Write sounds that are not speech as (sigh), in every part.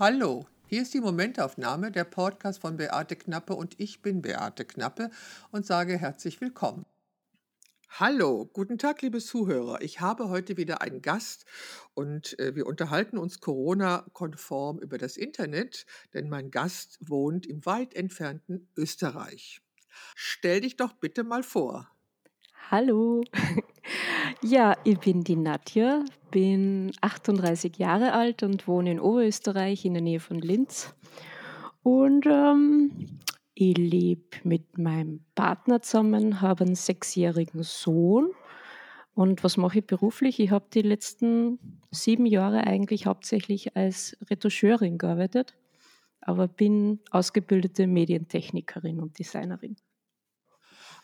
Hallo, hier ist die Momentaufnahme, der Podcast von Beate Knappe und ich bin Beate Knappe und sage herzlich willkommen. Hallo, guten Tag, liebe Zuhörer. Ich habe heute wieder einen Gast und äh, wir unterhalten uns Corona-konform über das Internet, denn mein Gast wohnt im weit entfernten Österreich. Stell dich doch bitte mal vor. Hallo. Ja, ich bin die Nadja, bin 38 Jahre alt und wohne in Oberösterreich in der Nähe von Linz. Und ähm, ich lebe mit meinem Partner zusammen, habe einen sechsjährigen Sohn. Und was mache ich beruflich? Ich habe die letzten sieben Jahre eigentlich hauptsächlich als Retoucheurin gearbeitet, aber bin ausgebildete Medientechnikerin und Designerin.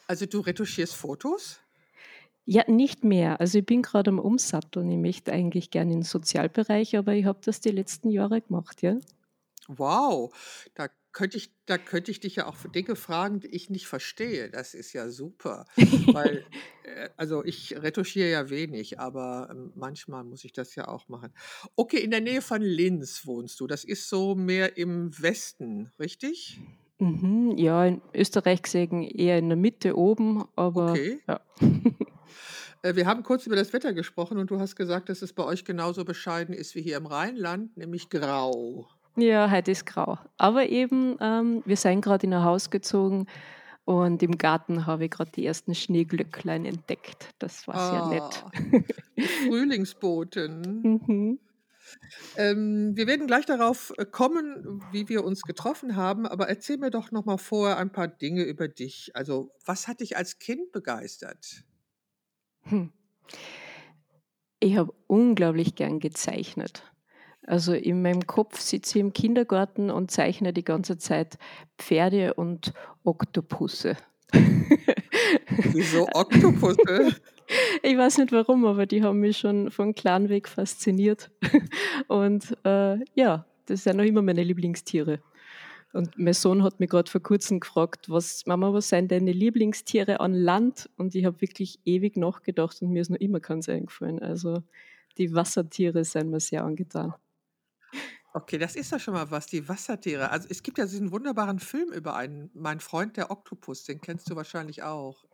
Also du retuschierst Fotos? Ja, nicht mehr. Also ich bin gerade am Umsatteln. Ich möchte eigentlich gerne in den Sozialbereich, aber ich habe das die letzten Jahre gemacht, ja. Wow, da könnte ich, da könnte ich dich ja auch für Dinge fragen, die ich nicht verstehe. Das ist ja super. (laughs) Weil, äh, also ich retuschiere ja wenig, aber ähm, manchmal muss ich das ja auch machen. Okay, in der Nähe von Linz wohnst du. Das ist so mehr im Westen, richtig? Mhm, ja, in Österreich gesehen eher in der Mitte oben, aber Okay. ja. (laughs) Äh, Wir haben kurz über das Wetter gesprochen und du hast gesagt, dass es bei euch genauso bescheiden ist wie hier im Rheinland, nämlich grau. Ja, heute ist grau. Aber eben, ähm, wir sind gerade in ein Haus gezogen und im Garten habe ich gerade die ersten Schneeglöcklein entdeckt. Das war sehr nett. Ah, die (laughs) Frühlingsboten. Mhm. Ähm, wir werden gleich darauf äh, kommen, wie wir uns getroffen haben, aber erzähl mir doch noch mal vorher ein paar Dinge über dich. Also, was hat dich als Kind begeistert? Hm. Ich habe unglaublich gern gezeichnet. Also in meinem Kopf sitze ich im Kindergarten und zeichne die ganze Zeit Pferde und Oktopusse. Wieso Oktopusse? (laughs) Ich weiß nicht warum, aber die haben mich schon von klein weg fasziniert. (laughs) Und äh, ja, das sind noch immer meine Lieblingstiere. Und mein Sohn hat mich gerade vor kurzem gefragt, was, Mama, was sind deine Lieblingstiere an Land? Und ich habe wirklich ewig nachgedacht und mir ist noch immer keins eingefallen. Also die Wassertiere sind mir sehr angetan. Okay, das ist ja schon mal was, die Wassertiere. Also es gibt ja diesen wunderbaren Film über einen, mein Freund der Oktopus, den kennst du wahrscheinlich auch.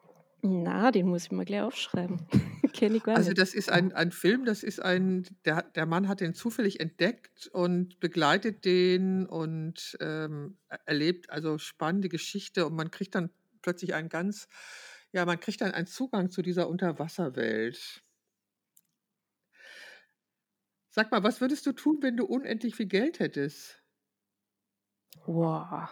Na, den muss ich mal gleich aufschreiben. (laughs) Kenne ich gar Also nicht. das ist ein, ein Film, das ist ein, der, der Mann hat den zufällig entdeckt und begleitet den und ähm, er- erlebt also spannende Geschichte und man kriegt dann plötzlich einen ganz, ja, man kriegt dann einen Zugang zu dieser Unterwasserwelt. Sag mal, was würdest du tun, wenn du unendlich viel Geld hättest? Wow.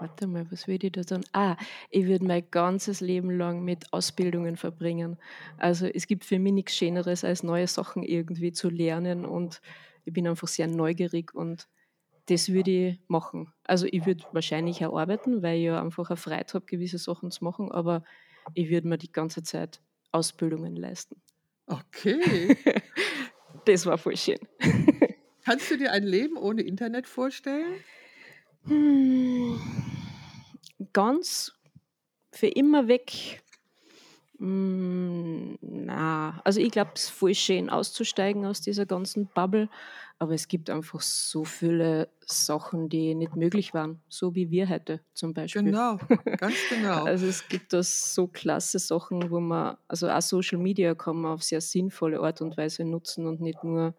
Warte mal, was würde ich da tun? Ah, ich würde mein ganzes Leben lang mit Ausbildungen verbringen. Also es gibt für mich nichts Schöneres, als neue Sachen irgendwie zu lernen und ich bin einfach sehr neugierig und das würde ich machen. Also ich würde wahrscheinlich auch arbeiten, weil ich ja einfach eine Freiheit habe, gewisse Sachen zu machen, aber ich würde mir die ganze Zeit Ausbildungen leisten. Okay. (laughs) Das war voll schön. Kannst du dir ein Leben ohne Internet vorstellen? Hm, ganz für immer weg. Hm, na, also ich glaube, es ist voll schön auszusteigen aus dieser ganzen Bubble, aber es gibt einfach so viele Sachen, die nicht möglich waren, so wie wir heute zum Beispiel. Genau, ganz genau. (laughs) Also es gibt da so klasse Sachen, wo man, also auch Social Media kann man auf sehr sinnvolle Art und Weise nutzen und nicht nur,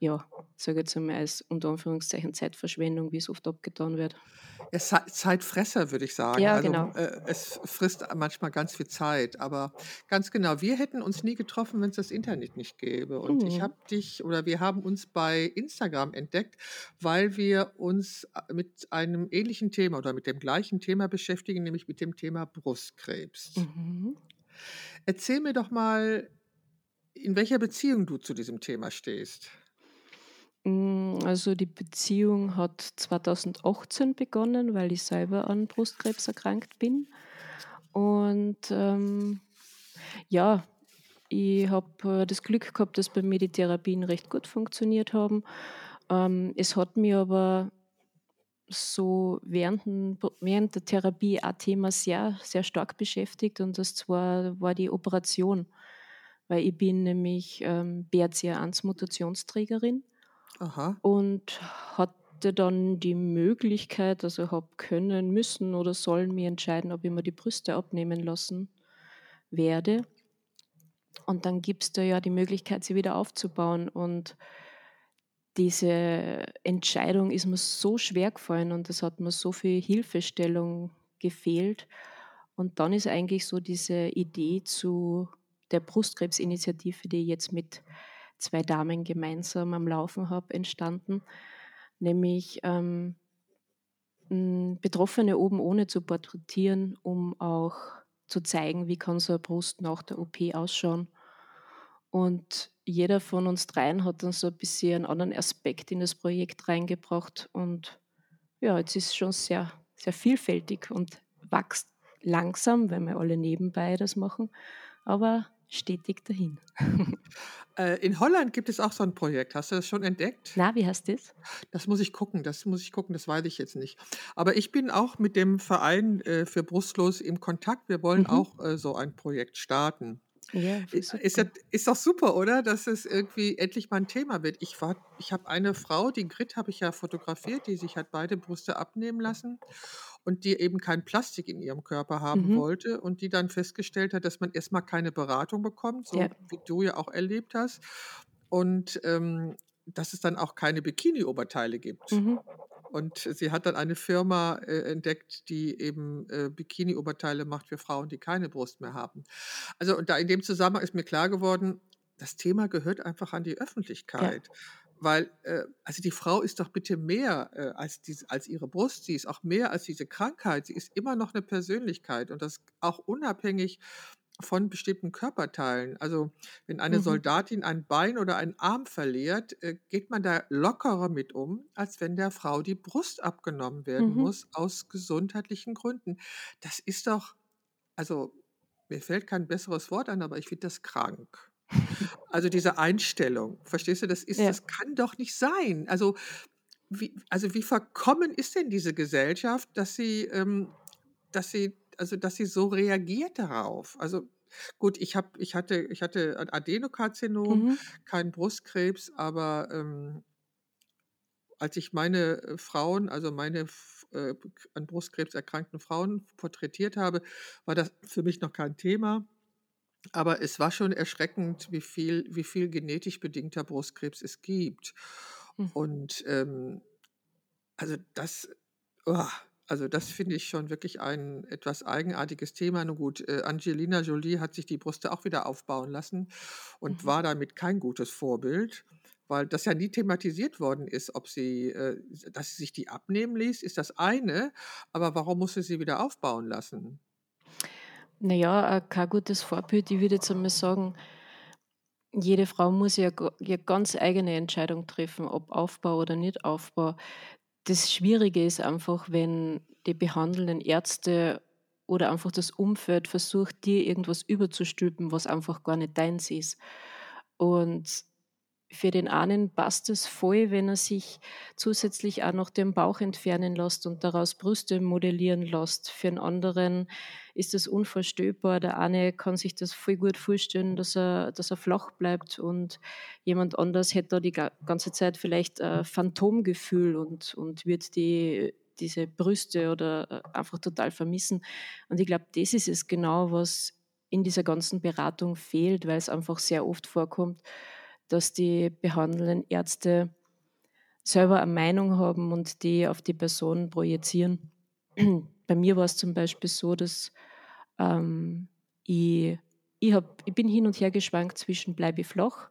ja, sage jetzt einmal als unter Anführungszeichen Zeitverschwendung, wie es oft abgetan wird. Ja, Ze- Zeitfresser, würde ich sagen. Ja, Also genau. äh, es frisst manchmal ganz viel Zeit, aber ganz genau, wir hätten uns nie getroffen, wenn es das Internet nicht gäbe. Und ich Mhm. habe dich oder wir haben uns bei Instagram entdeckt, weil wir uns äh, mit einem ähnlichen Thema oder mit dem gleichen Thema beschäftigen, nämlich mit dem Thema Brustkrebs. Mhm. Erzähl mir doch mal, in welcher Beziehung du zu diesem Thema stehst. Mm, Also die Beziehung hat 2018 begonnen, weil ich selber an Brustkrebs erkrankt bin. Und ähm, ja, ich habe äh, das Glück gehabt, dass bei mir die Therapien recht gut funktioniert haben. Ähm, es hat mir aber so während, während der Therapie ein Thema sehr, sehr stark beschäftigt und das zwar war die Operation, weil ich bin nämlich ähm, BRCA1-Mutationsträgerin Aha. und hat hatte dann die Möglichkeit, also habe können, müssen oder sollen mir entscheiden, ob ich mir die Brüste abnehmen lassen werde. Und dann gibt es da ja die Möglichkeit, sie wieder aufzubauen. Und diese Entscheidung ist mir so schwer gefallen und es hat mir so viel Hilfestellung gefehlt. Und dann ist eigentlich so diese Idee zu der Brustkrebsinitiative, die ich jetzt mit zwei Damen gemeinsam am Laufen habe, entstanden, nämlich ähm, Betroffene oben ohne zu porträtieren, um auch zu zeigen, wie kann so eine Brust nach der OP ausschauen. Und jeder von uns dreien hat dann so ein bisschen einen anderen Aspekt in das Projekt reingebracht. Und ja, jetzt ist es schon sehr, sehr vielfältig und wächst langsam, weil wir alle nebenbei das machen, aber stetig dahin. (laughs) Äh, in Holland gibt es auch so ein Projekt. Hast du das schon entdeckt? Na, wie heißt das? Das muss ich gucken, das muss ich gucken, das weiß ich jetzt nicht. Aber ich bin auch mit dem Verein äh, für Brustlos im Kontakt. Wir wollen Mhm. auch äh, so ein Projekt starten. Ja, Ist, ist, ist doch super, oder? Dass es irgendwie endlich mal ein Thema wird. Ich ich habe eine Frau, die Grit habe ich ja fotografiert, die sich hat beide Brüste abnehmen lassen und die eben kein Plastik in ihrem Körper haben Mhm. wollte und die dann festgestellt hat, dass man erstmal keine Beratung bekommt, so Ja. wie du ja auch erlebt hast. Und ähm, dass es dann auch keine Bikini-Oberteile gibt. Mhm. Und sie hat dann eine Firma äh, entdeckt, die eben äh, Bikini-Oberteile macht für Frauen, die keine Brust mehr haben. Also und da in dem Zusammenhang ist mir klar geworden, das Thema gehört einfach an die Ja. Weil, äh, also die Frau ist doch bitte mehr äh, als, die, als ihre Brust, sie ist auch mehr als diese Krankheit, sie ist immer noch eine Persönlichkeit und das auch unabhängig von bestimmten Körperteilen. Also wenn eine Mhm. Soldatin ein Bein oder einen Arm verliert, äh, geht man da lockerer mit um, als wenn der Frau die Brust abgenommen werden Mhm. muss aus gesundheitlichen Gründen. Das ist doch, also mir fällt kein besseres Wort an, aber ich finde das krank. Also diese Einstellung, verstehst du, das ist, Ja. das kann doch nicht sein. Also wie, also wie verkommen ist denn diese Gesellschaft, dass sie, ähm, dass sie also dass sie so reagiert darauf. Also gut, ich habe, ich hatte, ich hatte ein Adenokarzinom, Mhm. keinen Brustkrebs, aber ähm, als ich meine äh, Frauen, also meine äh, an Brustkrebs erkrankten Frauen porträtiert habe, war das für mich noch kein Thema. Aber es war schon erschreckend, wie viel, wie viel genetisch bedingter Brustkrebs es gibt. Mhm. Und ähm, also das, oh, also das finde ich schon wirklich ein etwas eigenartiges Thema. Nun gut, äh, Angelina Jolie hat sich die Brüste auch wieder aufbauen lassen und Mhm. war damit kein gutes Vorbild, weil das ja nie thematisiert worden ist, ob sie, äh, dass sie sich die abnehmen ließ, ist das eine, aber warum musste sie wieder aufbauen lassen? Naja, kein gutes Vorbild. Ich würde jetzt einmal sagen, jede Frau muss ja ihre ganz eigene Entscheidung treffen, ob Aufbau oder nicht Aufbau das Schwierige ist einfach, wenn die behandelnden Ärzte oder einfach das Umfeld versucht, dir irgendwas überzustülpen, was einfach gar nicht deins ist. Und für den einen passt es voll, wenn er sich zusätzlich auch noch den Bauch entfernen lässt und daraus Brüste modellieren lässt. Für den anderen ist das unvorstellbar. Der eine kann sich das voll gut vorstellen, dass er, dass er flach bleibt und jemand anders hätte da die ganze Zeit vielleicht ein Phantomgefühl und, und wird die, diese Brüste oder äh, einfach total vermissen. Und ich glaube, das ist es genau, was in dieser ganzen Beratung fehlt, weil es einfach sehr oft vorkommt, dass die behandelnden Ärzte selber eine Meinung haben und die auf die Person projizieren. (clears throat) Bei mir war es zum Beispiel so, dass ähm, ich, ich, hab, ich bin hin und her geschwankt zwischen bleibe flach,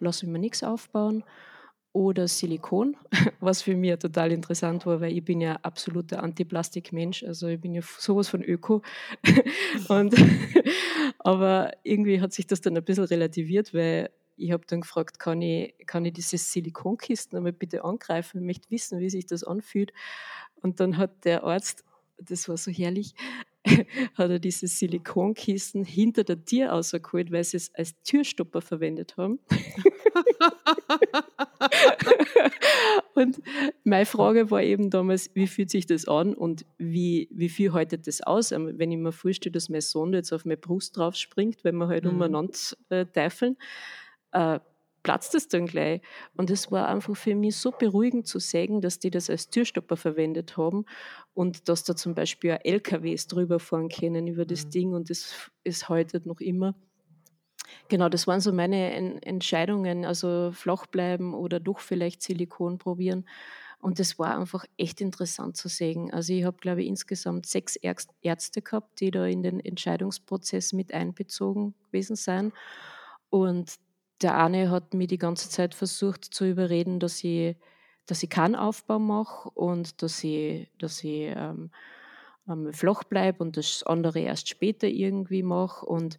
lasse ich mir nichts aufbauen oder Silikon, (laughs) was für mich total interessant war, weil ich bin ja absoluter Antiplastikmensch, also ich bin ja sowas von Öko. (laughs) und, (laughs) aber irgendwie hat sich das dann ein bisschen relativiert, weil ich habe dann gefragt, kann ich, kann ich diese Silikonkisten einmal bitte angreifen? Ich möchte wissen, wie sich das anfühlt. Und dann hat der Arzt, das war so herrlich, (laughs) hat er diese Silikonkisten hinter der Tür rausgeholt, weil sie es als Türstopper verwendet haben. (laughs) und meine Frage war eben damals, wie fühlt sich das an und wie, wie viel haltet das aus? Wenn ich mir vorstelle, dass mein Sohn jetzt auf meine Brust drauf springt, wenn wir halt mhm. umeinander äh, teifeln, äh, platzt es dann gleich. Und es war einfach für mich so beruhigend zu sehen, dass die das als Türstopper verwendet haben und dass da zum Beispiel auch LKWs drüber fahren können über das Mhm. Ding und das ist heute noch immer. Genau, das waren so meine En Entscheidungen, also flach bleiben oder doch vielleicht Silikon probieren. Und das war einfach echt interessant zu sehen. Also ich habe, glaube ich, insgesamt sechs Ärzte gehabt, die da in den Entscheidungsprozess mit einbezogen gewesen sind. Und der eine hat mich die ganze Zeit versucht zu überreden, dass ich dass ich keinen Aufbau mache und dass ich dass ich, ähm, flach bleibe und das andere erst später irgendwie mache. Und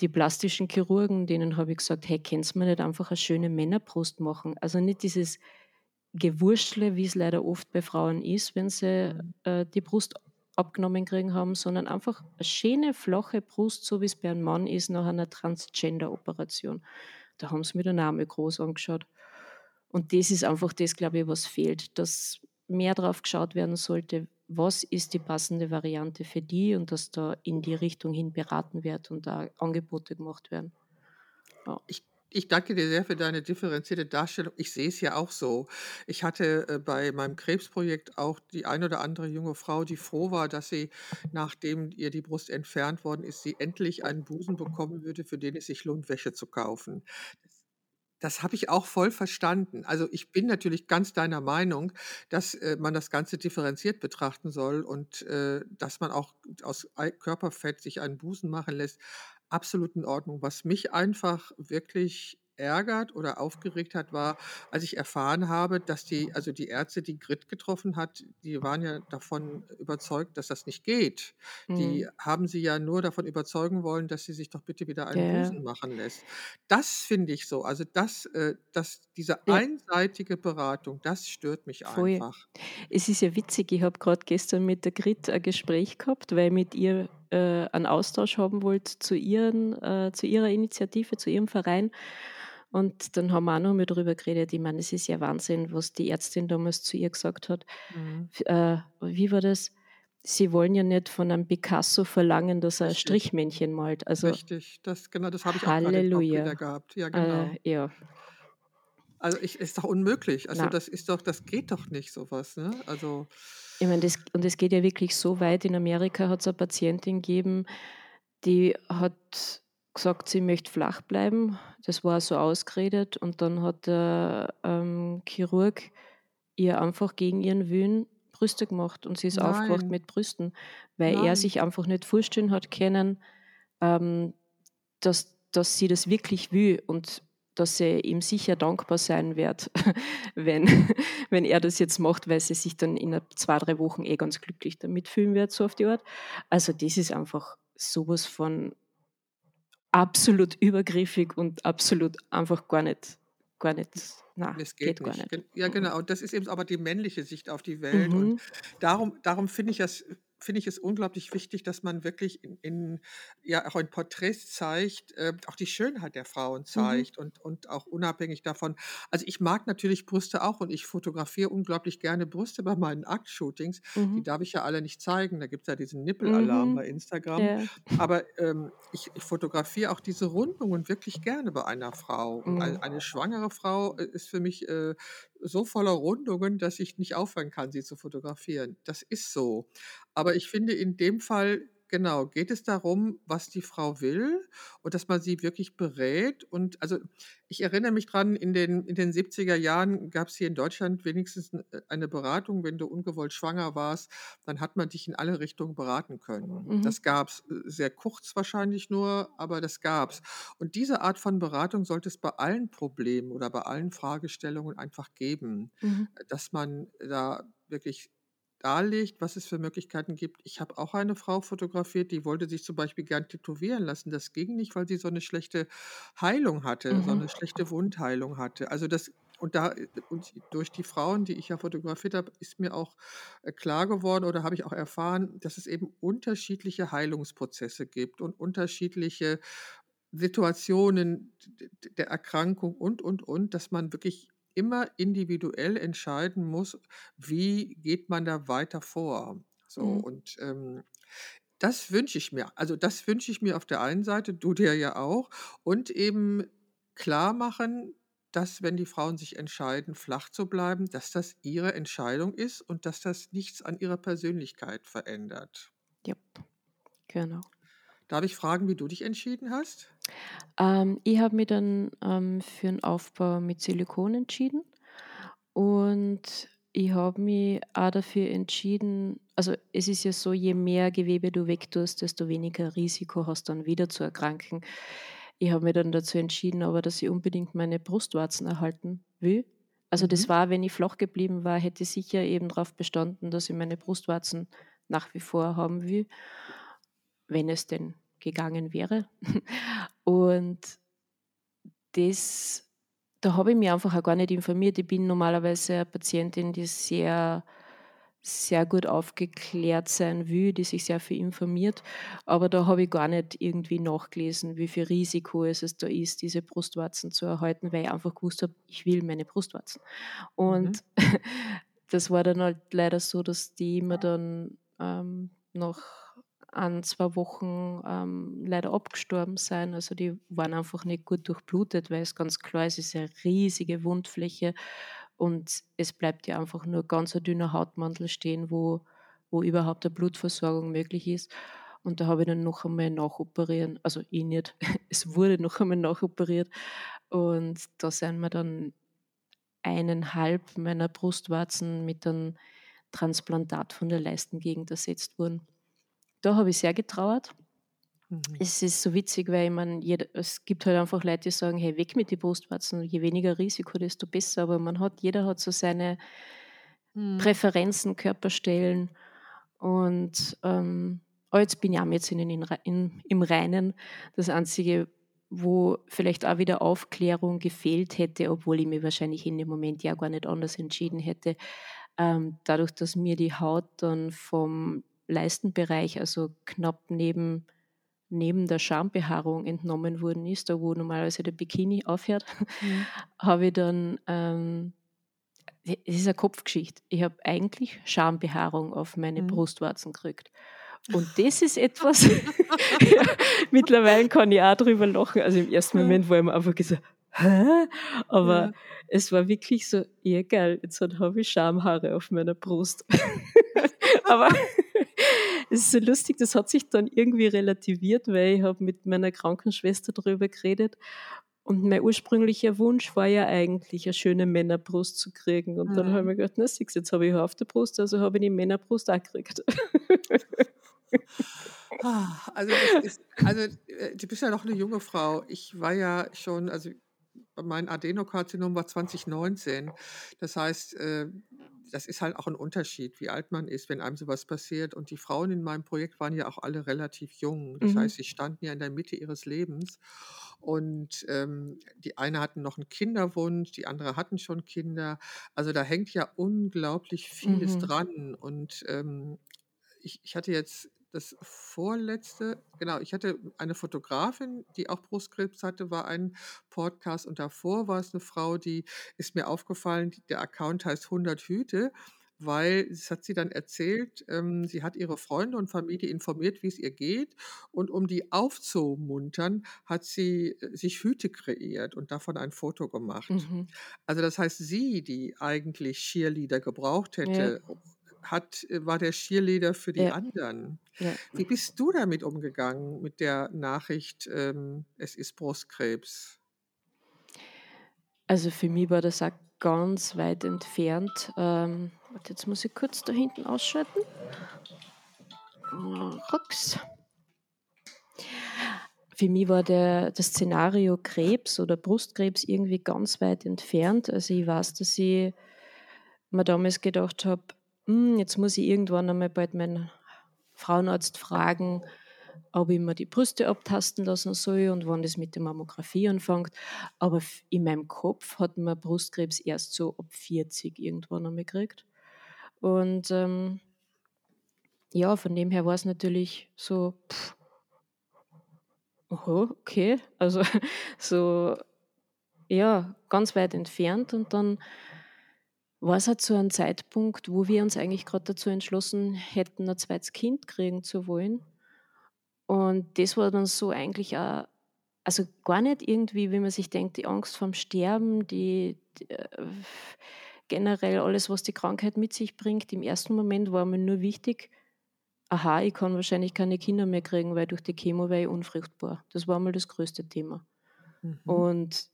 die plastischen Chirurgen, denen habe ich gesagt: „Hey, könnt's mir nicht einfach eine schöne Männerbrust machen?“ Also nicht dieses Gewurschtle, wie es leider oft bei Frauen ist, wenn sie, Mhm. äh, die Brust abgenommen kriegen haben, sondern einfach eine schöne, flache Brust, so wie es bei einem Mann ist nach einer Transgender-Operation. Da haben sie mir auch mal groß angeschaut. Und das ist einfach das, glaube ich, was fehlt, dass mehr drauf geschaut werden sollte, was ist die passende Variante für die und dass da in die Richtung hin beraten wird und da Angebote gemacht werden. Ja. Ich ich danke dir sehr für deine differenzierte Darstellung. Ich sehe es ja auch so. Ich hatte, äh, bei meinem Krebsprojekt auch die ein oder andere junge Frau, die froh war, dass sie, nachdem ihr die Brust entfernt worden ist, sie endlich einen Busen bekommen würde, für den es sich lohnt, Wäsche zu kaufen. Das habe ich auch voll verstanden. Also, ich bin natürlich ganz deiner Meinung, dass, äh, man das Ganze differenziert betrachten soll und, äh, dass man auch aus Körperfett sich einen Busen machen lässt. Absolut in Ordnung. Was mich einfach wirklich ärgert oder aufgeregt hat, war, als ich erfahren habe, dass die also, die Ärzte, die Grit getroffen hat, die waren ja davon überzeugt, dass das nicht geht. Die Mhm. haben sie ja nur davon überzeugen wollen, dass sie sich doch bitte wieder einen ja. Busen machen lässt. Das finde ich so. Also, das äh, das diese einseitige Beratung, das stört mich Voll. einfach. Es ist ja witzig, ich habe gerade gestern mit der Grit ein Gespräch gehabt, weil mit ihr, äh, einen Austausch haben wollte zu ihren äh, zu ihrer Initiative, zu ihrem Verein. Und dann haben wir auch noch mal drüber geredet. Ich meine, es ist ja Wahnsinn, was die Ärztin damals zu ihr gesagt hat. Mhm. Äh, wie war das? Sie wollen ja nicht von einem Picasso verlangen, dass er ein Richtig. Strichmännchen malt. Also Richtig, das genau, das habe ich auch im Kopf wieder Halleluja. gehabt. Ja, Äh, genau. ja. Also, ich ist doch unmöglich. Also, Na. das ist doch das geht doch nicht so was, ne? Also Ich meine, das und es geht ja wirklich so weit. In Amerika hat's eine Patientin gegeben, die hat gesagt, sie möchte flach bleiben. Das war so ausgeredet und dann hat der, ähm, Chirurg ihr einfach gegen ihren Willen Brüste gemacht und sie ist aufgewacht Nein. mit Brüsten, weil er Nein. sich einfach nicht vorstellen hat können, ähm, dass dass sie das wirklich will und dass sie ihm sicher dankbar sein wird, (laughs) wenn (laughs) wenn er das jetzt macht, weil sie sich dann in 2, 3 Wochen eh ganz glücklich damit fühlen wird, so auf die Art. Also, das ist einfach so was von absolut übergriffig und absolut einfach gar nicht gar nicht na, Es geht geht gar nicht. nicht. Gen ja, Mhm. genau. Und das ist eben aber die männliche Sicht auf die Welt und Mhm. darum darum finde ich das finde ich es unglaublich wichtig, dass man wirklich in in ja, auch in Porträts zeigt, äh, auch die Schönheit der Frauen Mhm. zeigt und und auch unabhängig davon also, ich mag natürlich Brüste auch und ich fotografiere unglaublich gerne Brüste bei meinen Aktshootings. Die Mhm. darf ich ja alle nicht zeigen. Da gibt's ja diesen Nippelalarm bei Mhm. Instagram. Ja. Aber, ähm, ich ich fotografiere auch diese Rundungen wirklich gerne bei einer Frau. Und ei Mhm. eine schwangere Frau, äh, ist für mich, äh, so voller Rundungen, dass ich nicht aufhören kann, sie zu fotografieren. Das ist so. Aber ich finde in dem Fall genau, geht es darum, was die Frau will und dass man sie wirklich berät. Und also, ich erinnere mich dran, in den in den 70er Jahren gab's hier in Deutschland wenigstens äh, eine Beratung. Wenn du ungewollt schwanger warst, dann hat man dich in alle Richtungen beraten können. Mhm. Das gab's, äh, sehr kurz wahrscheinlich nur, aber das gab's. Und diese Art von Beratung sollte es bei allen Problemen oder bei allen Fragestellungen einfach geben, Mhm. dass man da wirklich darlegt, was es für Möglichkeiten gibt. Ich habe auch eine Frau fotografiert, die wollte sich zum Beispiel gern tätowieren lassen. Das ging nicht, weil sie so 'ne schlechte Heilung hatte, so Mhm. 'ne schlechte Wundheilung hatte. Also, das und da äh, und durch die Frauen, die ich ja fotografiert habe, ist mir auch, äh, klar geworden oder habe ich auch erfahren, dass es eben unterschiedliche Heilungsprozesse gibt und unterschiedliche Situationen der Erkrankung und, und, und, dass man wirklich immer individuell entscheiden muss, wie geht man da weiter vor? So Mhm. und, ähm, das wünsche ich mir. Also, das wünsche ich mir auf der einen Seite, du dir ja auch und eben klarmachen, dass, wenn die Frauen sich entscheiden, flach zu bleiben, dass das ihre Entscheidung ist und dass das nichts an ihrer Persönlichkeit verändert. Ja, genau. Darf ich fragen, wie du dich entschieden hast? Ähm, ich habe mich dann ähm, für einen Aufbau mit Silikon entschieden und ich habe mich auch dafür entschieden, also es ist ja so, je mehr Gewebe du wegtust, desto weniger Risiko hast dann wieder zu erkranken. Ich habe mich dann dazu entschieden, aber dass ich unbedingt meine Brustwarzen erhalten will. Also das Mhm. war, wenn ich flach geblieben war, hätte ich sicher eben darauf bestanden, dass ich meine Brustwarzen nach wie vor haben will, wenn es denn gegangen wäre. Und das, da habe ich mich einfach auch gar nicht informiert. Ich bin normalerweise eine Patientin, die sehr, sehr gut aufgeklärt sein will, die sich sehr viel informiert. Aber da habe ich gar nicht irgendwie nachgelesen, wie viel Risiko es da ist, diese Brustwarzen zu erhalten, weil ich einfach gewusst habe, ich will meine Brustwarzen. Mhm. Und (laughs) das war dann halt leider so, dass die immer dann ähm, nach ein, zwei Wochen ähm, leider abgestorben sein. Also die waren einfach nicht gut durchblutet, weil es ganz klar ist, es ist eine riesige Wundfläche und es bleibt ja einfach nur ganz ein dünner Hautmantel stehen, wo, wo überhaupt eine Blutversorgung möglich ist. Und da habe ich dann noch einmal nachoperieren, also ich nicht, (laughs) es wurde noch einmal nachoperiert und da sind wir dann eineinhalb meiner Brustwarzen mit einem Transplantat von der Leistengegend ersetzt worden. Da habe ich sehr getrauert. Mhm. Es ist so witzig, weil meine, jeder, es gibt halt einfach Leute, die sagen, hey, weg mit die Brustwarzen, je weniger Risiko, desto besser. Aber man hat, jeder hat so seine Mhm. Präferenzen, Körperstellen. Und ähm, aber jetzt bin ich auch jetzt in, in, in, im Reinen. Das Einzige, wo vielleicht auch wieder Aufklärung gefehlt hätte, obwohl ich mir wahrscheinlich in dem Moment ja gar nicht anders entschieden hätte, ähm, dadurch, dass mir die Haut dann vom Leistenbereich, also knapp neben, neben der Schambehaarung entnommen worden ist, da wo normalerweise der Bikini aufhört, Mhm. (laughs) habe ich dann, ähm, es ist eine Kopfgeschichte, ich habe eigentlich Schambehaarung auf meine Mhm. Brustwarzen gekriegt. Und (laughs) das ist etwas, (laughs) ja, mittlerweile kann ich auch drüber lachen. Also im ersten. Moment war ich mir einfach gesagt, hä? Aber Ja. es war wirklich so, ja geil, jetzt habe ich Schamhaare auf meiner Brust. Aber es ist so lustig, das hat sich dann irgendwie relativiert, weil ich habe mit meiner Krankenschwester darüber geredet und mein ursprünglicher Wunsch war ja eigentlich, eine schöne Männerbrust zu kriegen. Und dann habe ich Mhm. mir gedacht, na siehst, jetzt habe ich auf der Brust, also habe ich die Männerbrust auch gekriegt. Ah, Also, ist, also äh, du bist ja noch eine junge Frau. Ich war ja schon, also mein Adenokarzinom war 2019. Das heißt, äh, das ist halt auch ein Unterschied, wie alt man ist, wenn einem sowas passiert. Und die Frauen in meinem Projekt waren ja auch alle relativ jung. Das Mhm. heißt, sie standen ja in der Mitte ihres Lebens. Und ähm, die eine hatten noch einen Kinderwunsch, die andere hatten schon Kinder. Also da hängt ja unglaublich vieles Mhm. dran. Und ähm, ich, ich hatte jetzt das vorletzte, genau, ich hatte eine Fotografin, die auch Brustkrebs hatte, war ein Podcast und davor war es eine Frau, die ist mir aufgefallen, die- der Account heißt 100 Hüte, weil, das hat sie dann erzählt, ähm, sie hat ihre Freunde und Familie informiert, wie es ihr geht und um die aufzumuntern, hat sie äh, sich Hüte kreiert und davon ein Foto gemacht. Mhm. Also das heißt, sie, die eigentlich Cheerleader gebraucht Ja, hätte, hat, äh, war der Cheerleader für die ja, anderen. ja. Wie bist du damit umgegangen, mit der Nachricht, ähm, es ist Brustkrebs? Also für mich war das auch ganz weit entfernt. Ähm, jetzt muss ich kurz da hinten ausschalten. Rucks. Für mich war der, das Szenario Krebs oder Brustkrebs irgendwie ganz weit entfernt. Also ich weiß, dass ich mir damals gedacht habe, jetzt muss ich irgendwann einmal bald meinen Frauenarzt fragen, ob ich mir die Brüste abtasten lassen soll und wann das mit der Mammographie anfängt. Aber in meinem Kopf hat man Brustkrebs erst so ab 40 irgendwann einmal gekriegt. Und ähm, ja, von dem her war es natürlich so, pff, okay, also (laughs) so, ja, ganz weit entfernt. Und dann war es halt so ein Zeitpunkt, wo wir uns eigentlich gerade dazu entschlossen hätten, ein zweites Kind kriegen zu wollen. Und das war dann so eigentlich auch also gar nicht irgendwie, wie man sich denkt, die Angst vorm Sterben, die, die äh, generell alles, was die Krankheit mit sich bringt. Im ersten Moment war mir nur wichtig, aha, ich kann wahrscheinlich keine Kinder mehr kriegen, weil durch die Chemo wäre ich unfruchtbar. Das war mal das größte Thema. Mhm. Und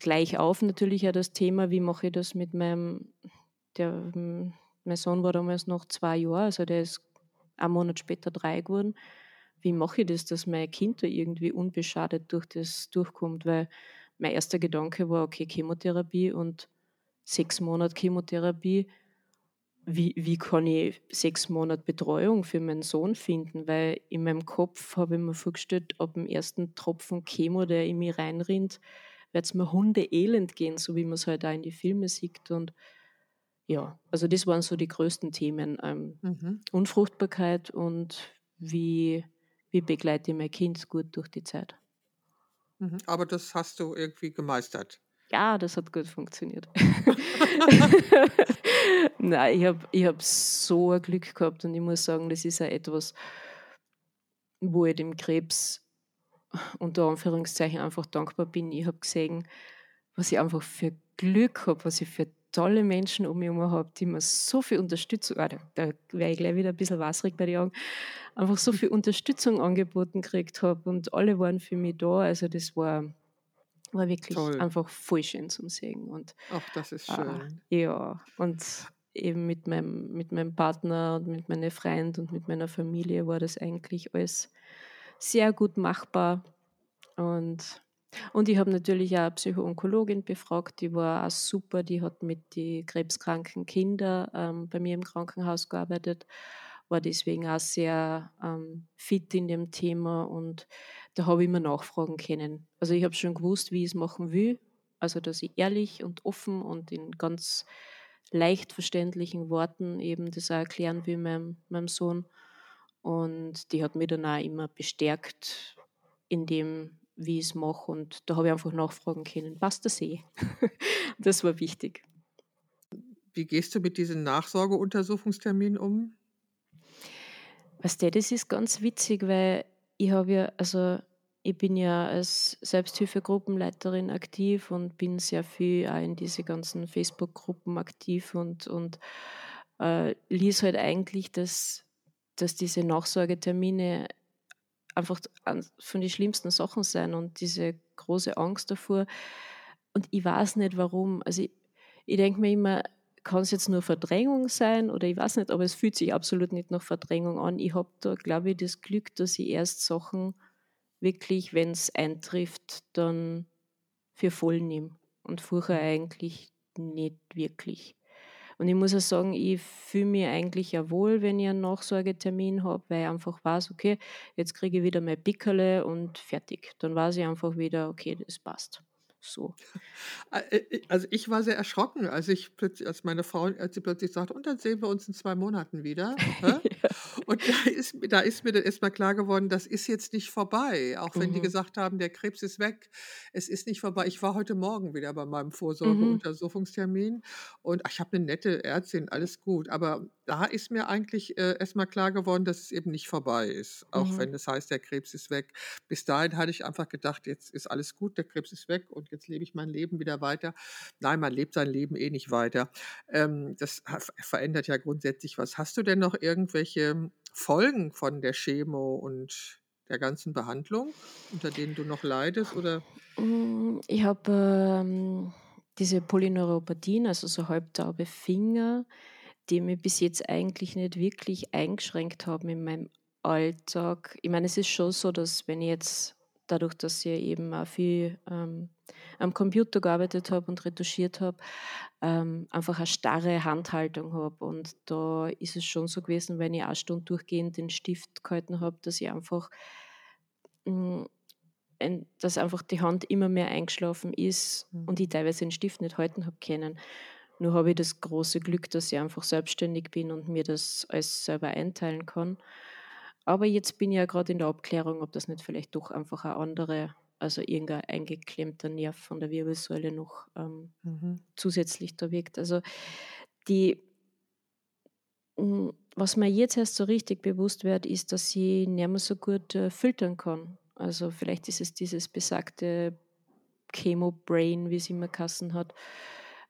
gleich auf natürlich auch das Thema, wie mache ich das mit meinem, der, mein Sohn war damals noch zwei Jahre, also der ist einen Monat später drei geworden. Wie mache ich das, dass mein Kind da irgendwie unbeschadet durch das durchkommt? Weil mein erster Gedanke war, okay, Chemotherapie und sechs Monate Chemotherapie. Wie, wie kann ich sechs Monate Betreuung für meinen Sohn finden? Weil in meinem Kopf habe ich mir vorgestellt, ab dem ersten Tropfen Chemo, der in mich reinrinnt, wird es mir Hunde elend gehen, so wie man es halt auch in die Filme sieht. Und ja, also das waren so die größten Themen. Ähm, mhm. Unfruchtbarkeit und wie, wie begleite ich mein Kind gut durch die Zeit. Mhm. Aber das hast du irgendwie gemeistert. Ja, das hat gut funktioniert. (laughs) Nein, ich habe ich hab so ein Glück gehabt und ich muss sagen, das ist ja etwas, wo ich dem Krebs unter Anführungszeichen einfach dankbar bin. Ich habe gesehen, was ich einfach für Glück habe, was ich für tolle Menschen um mich herum habe, die mir so viel Unterstützung, ah, da, da wäre ich gleich wieder ein bisschen wasserig bei den Augen, einfach so viel Unterstützung angeboten gekriegt habe und alle waren für mich da. Also das war, war wirklich Toll. einfach voll schön zum Sehen. Und, Ach, das ist ah, schön. Äh, ja, und eben mit meinem, mit meinem Partner und mit meinem Freund und mit meiner Familie war das eigentlich alles sehr gut machbar. Und und ich habe natürlich auch eine Psychoonkologin befragt, die war auch super, die hat mit den krebskranken Kindern ähm, bei mir im Krankenhaus gearbeitet, war deswegen auch sehr ähm, fit in dem Thema und da habe ich mir nachfragen können. Also ich habe schon gewusst, wie ich es machen will, also dass ich ehrlich und offen und in ganz leicht verständlichen Worten eben das auch erklären will meinem, meinem Sohn. Und die hat mich dann auch immer bestärkt in dem, wie ich es mache. Und da habe ich einfach nachfragen können, passt das eh? (laughs) das war wichtig. Wie gehst du mit diesen Nachsorgeuntersuchungsterminen um? Weißt du, das ist ganz witzig, weil ich habe ja, also ich bin ja als Selbsthilfegruppenleiterin aktiv und bin sehr viel auch in diese ganzen Facebook-Gruppen aktiv und, und äh, lies halt eigentlich, dass, dass diese Nachsorgetermine einfach von den schlimmsten Sachen sein und diese große Angst davor. Und ich weiß nicht warum. Also ich, ich denke mir immer, kann es jetzt nur Verdrängung sein oder ich weiß nicht, aber es fühlt sich absolut nicht nach Verdrängung an. Ich habe da, glaube ich, das Glück, dass ich erst Sachen wirklich, wenn es eintrifft, dann für voll nehme und vorher eigentlich nicht wirklich. Und ich muss auch sagen, ich fühle mich eigentlich ja wohl, wenn ich einen Nachsorgetermin habe, weil ich einfach weiß, okay, jetzt kriege ich wieder mein Pickerle und fertig. Dann weiß ich einfach wieder, okay, das passt. So. Also ich war sehr erschrocken, als ich plötzlich, als meine Frau, als sie plötzlich sagte, und dann sehen wir uns in zwei Monaten wieder. (laughs) ja. Und da ist, da ist mir dann erstmal klar geworden, das ist jetzt nicht vorbei. Auch wenn mhm. die gesagt haben, der Krebs ist weg, es ist nicht vorbei. Ich war heute Morgen wieder bei meinem mhm. Vorsorgeuntersuchungstermin mhm. und ach, ich habe eine nette Ärztin, alles gut. Aber da ist mir eigentlich äh, erstmal klar geworden, dass es eben nicht vorbei ist. Auch mhm. wenn es das heißt, der Krebs ist weg. Bis dahin hatte ich einfach gedacht, jetzt ist alles gut, der Krebs ist weg und jetzt lebe ich mein Leben wieder weiter. Nein, man lebt sein Leben eh nicht weiter. Ähm, das verändert ja grundsätzlich was. Hast du denn noch irgendwelche Folgen von der Chemo und der ganzen Behandlung, unter denen du noch leidest? Oder? Mm, ich habe ähm, diese Polyneuropathien, also so halbtaube Finger, die mich bis jetzt eigentlich nicht wirklich eingeschränkt haben in meinem Alltag. Ich meine, es ist schon so, dass wenn ich jetzt dadurch, dass ich eben auch viel ähm, am Computer gearbeitet habe und retuschiert habe, ähm, einfach eine starre Handhaltung habe. Und da ist es schon so gewesen, wenn ich eine Stunde durchgehend den Stift gehalten habe, dass ich einfach, mh, mm, dass einfach die Hand immer mehr eingeschlafen ist mhm. und ich teilweise den Stift nicht halten habe können. Nur habe ich das große Glück, dass ich einfach selbstständig bin und mir das alles selber einteilen kann. Aber jetzt bin ich ja gerade in der Abklärung, ob das nicht vielleicht doch einfach eine andere, also irgendein eingeklemmter Nerv von der Wirbelsäule noch ähm, mhm. zusätzlich da wirkt. Also die, hm, was mir jetzt erst so richtig bewusst wird, ist, dass ich nicht mehr so gut äh, filtern kann. Also vielleicht ist es dieses besagte Chemo-Brain, wie es immer Kassen hat.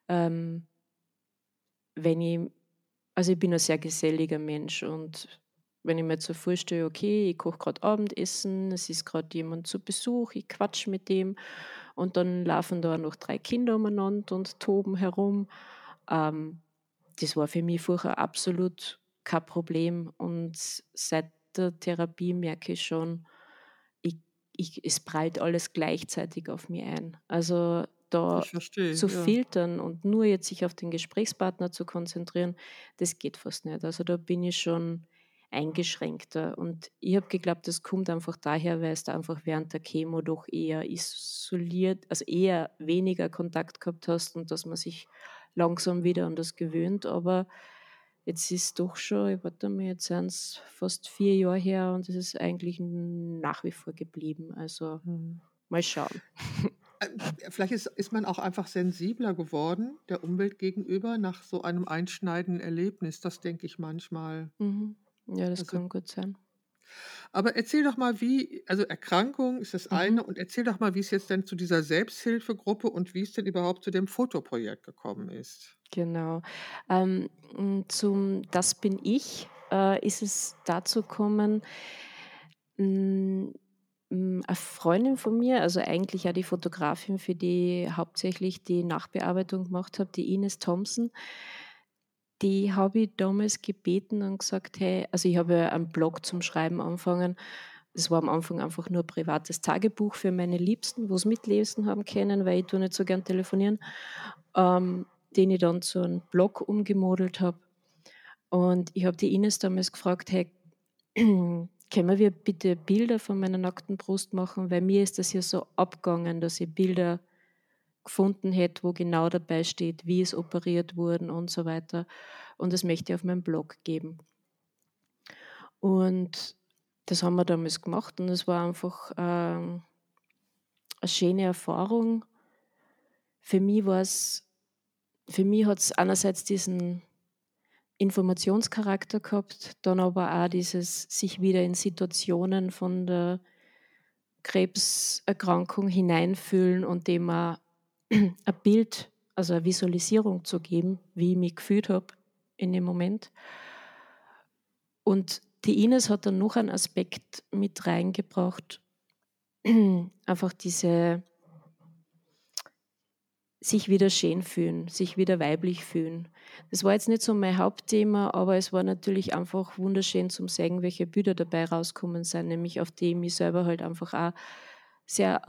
Ähm, wenn ich, also ich bin ein sehr geselliger Mensch und wenn ich mir jetzt so vorstelle, okay, ich koche gerade Abendessen, es ist gerade jemand zu Besuch, ich quatsch mit dem und dann laufen da noch drei Kinder umeinander und toben herum. Ähm, das war für mich vorher absolut kein Problem und seit der Therapie merke ich schon, ich, ich, es prallt alles gleichzeitig auf mich ein. Also da verstehe, zu ja. filtern und nur jetzt sich auf den Gesprächspartner zu konzentrieren, das geht fast nicht. Also da bin ich schon eingeschränkter. Und ich habe geglaubt, das kommt einfach daher, weil es da einfach während der Chemo doch eher isoliert, also eher weniger Kontakt gehabt hast und dass man sich langsam wieder an das gewöhnt. Aber jetzt ist doch schon, ich warte mal, jetzt sind es fast vier Jahre her und es ist eigentlich nach wie vor geblieben. Also Mhm. mal schauen. Äh, Vielleicht ist, ist man auch einfach sensibler geworden der Umwelt gegenüber nach so einem einschneidenden Erlebnis. Das denke ich manchmal. Mhm. Ja, das Also, kann gut sein. aber erzähl doch mal, wie, also Erkrankung ist das Mhm. eine, und erzähl doch mal, wie es jetzt denn zu dieser Selbsthilfegruppe und wie es denn überhaupt zu dem Fotoprojekt gekommen ist. Genau. Ähm, zum Das bin ich äh, ist es dazu gekommen, m, m, eine Freundin von mir, also eigentlich ja die Fotografin, für die hauptsächlich die Nachbearbeitung gemacht habe, die Ines Thompson, die habe ich damals gebeten und gesagt, hey, also ich habe ja einen Blog zum Schreiben angefangen. Das war am Anfang einfach nur ein privates Tagebuch für meine Liebsten, wo es mitlesen haben können, weil ich tue nicht so gern telefonieren, ähm, den ich dann zu einem Blog umgemodelt habe. Und ich habe die Ines damals gefragt, hey, (clears throat) können wir bitte Bilder von meiner nackten Brust machen, weil mir ist das ja so abgegangen, dass ich Bilder gefunden hätte, wo genau dabei steht, wie es operiert wurde und so weiter. Und das möchte ich auf meinem Blog geben. Und das haben wir damals gemacht und es war einfach ähm, eine schöne Erfahrung. Für mich war es, für mich hat es einerseits diesen Informationscharakter gehabt, dann aber auch dieses sich wieder in Situationen von der Krebserkrankung hineinfühlen und dem auch (clears throat) ein Bild, also eine Visualisierung zu geben, wie ich mich gefühlt habe in dem Moment. Und die Ines hat dann noch einen Aspekt mit reingebracht, (clears throat) einfach diese sich wieder schön fühlen, sich wieder weiblich fühlen. Das war jetzt nicht so mein Hauptthema, aber es war natürlich einfach wunderschön zum sehen, welche Bilder dabei rauskommen sind, nämlich auf die ich selber halt einfach auch sehr,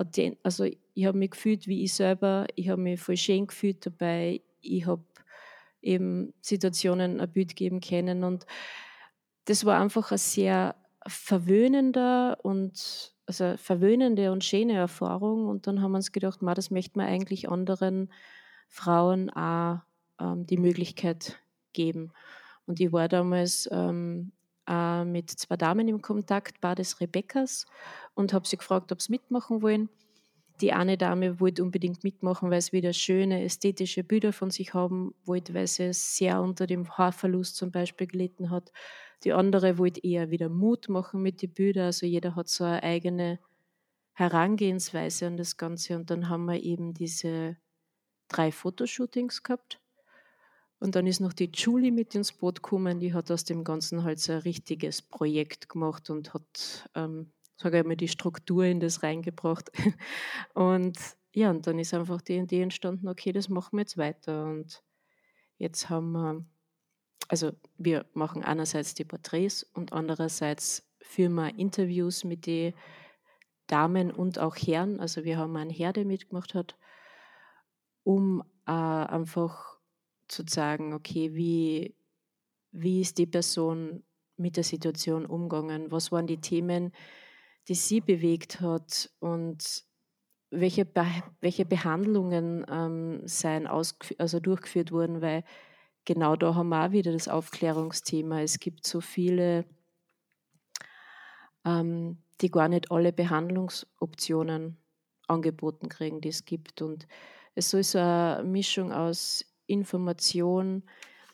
also ich habe mich gefühlt wie ich selber, ich habe mich voll schön gefühlt dabei, ich habe eben Situationen ein Bild geben können und das war einfach ein sehr verwöhnender und also verwöhnende und schöne Erfahrung. Und dann haben wir uns gedacht, das möchte man eigentlich anderen Frauen auch ähm, die Möglichkeit geben. Und ich war damals ähm, auch mit zwei Damen im Kontakt, beides Rebekkas, und habe sie gefragt, ob sie mitmachen wollen. Die eine Dame wollte unbedingt mitmachen, weil sie wieder schöne ästhetische Bilder von sich haben wollte, weil sie sehr unter dem Haarverlust zum Beispiel gelitten hat. Die andere wollte eher wieder Mut machen mit den Bildern. Also jeder hat so eine eigene Herangehensweise an das Ganze. Und dann haben wir eben diese drei Fotoshootings gehabt. Und dann ist noch die Julie mit ins Boot gekommen. Die hat aus dem Ganzen halt so ein richtiges Projekt gemacht und hat, ähm, sage ich mal, die Struktur in das reingebracht. (laughs) und ja, und dann ist einfach die Idee entstanden, okay, das machen wir jetzt weiter. Und jetzt haben wir also wir machen einerseits die Porträts und andererseits führen wir Interviews mit den Damen und auch Herren. Also wir haben einen Herr, der mitgemacht hat, um äh, einfach zu sagen, okay, wie, wie ist die Person mit der Situation umgegangen? Was waren die Themen, die sie bewegt hat und welche, Be welche Behandlungen ähm, seien also durchgeführt wurden, weil genau da haben wir auch wieder das Aufklärungsthema. Es gibt so viele, ähm, die gar nicht alle Behandlungsoptionen angeboten kriegen, die es gibt. Und es ist so eine Mischung aus Information,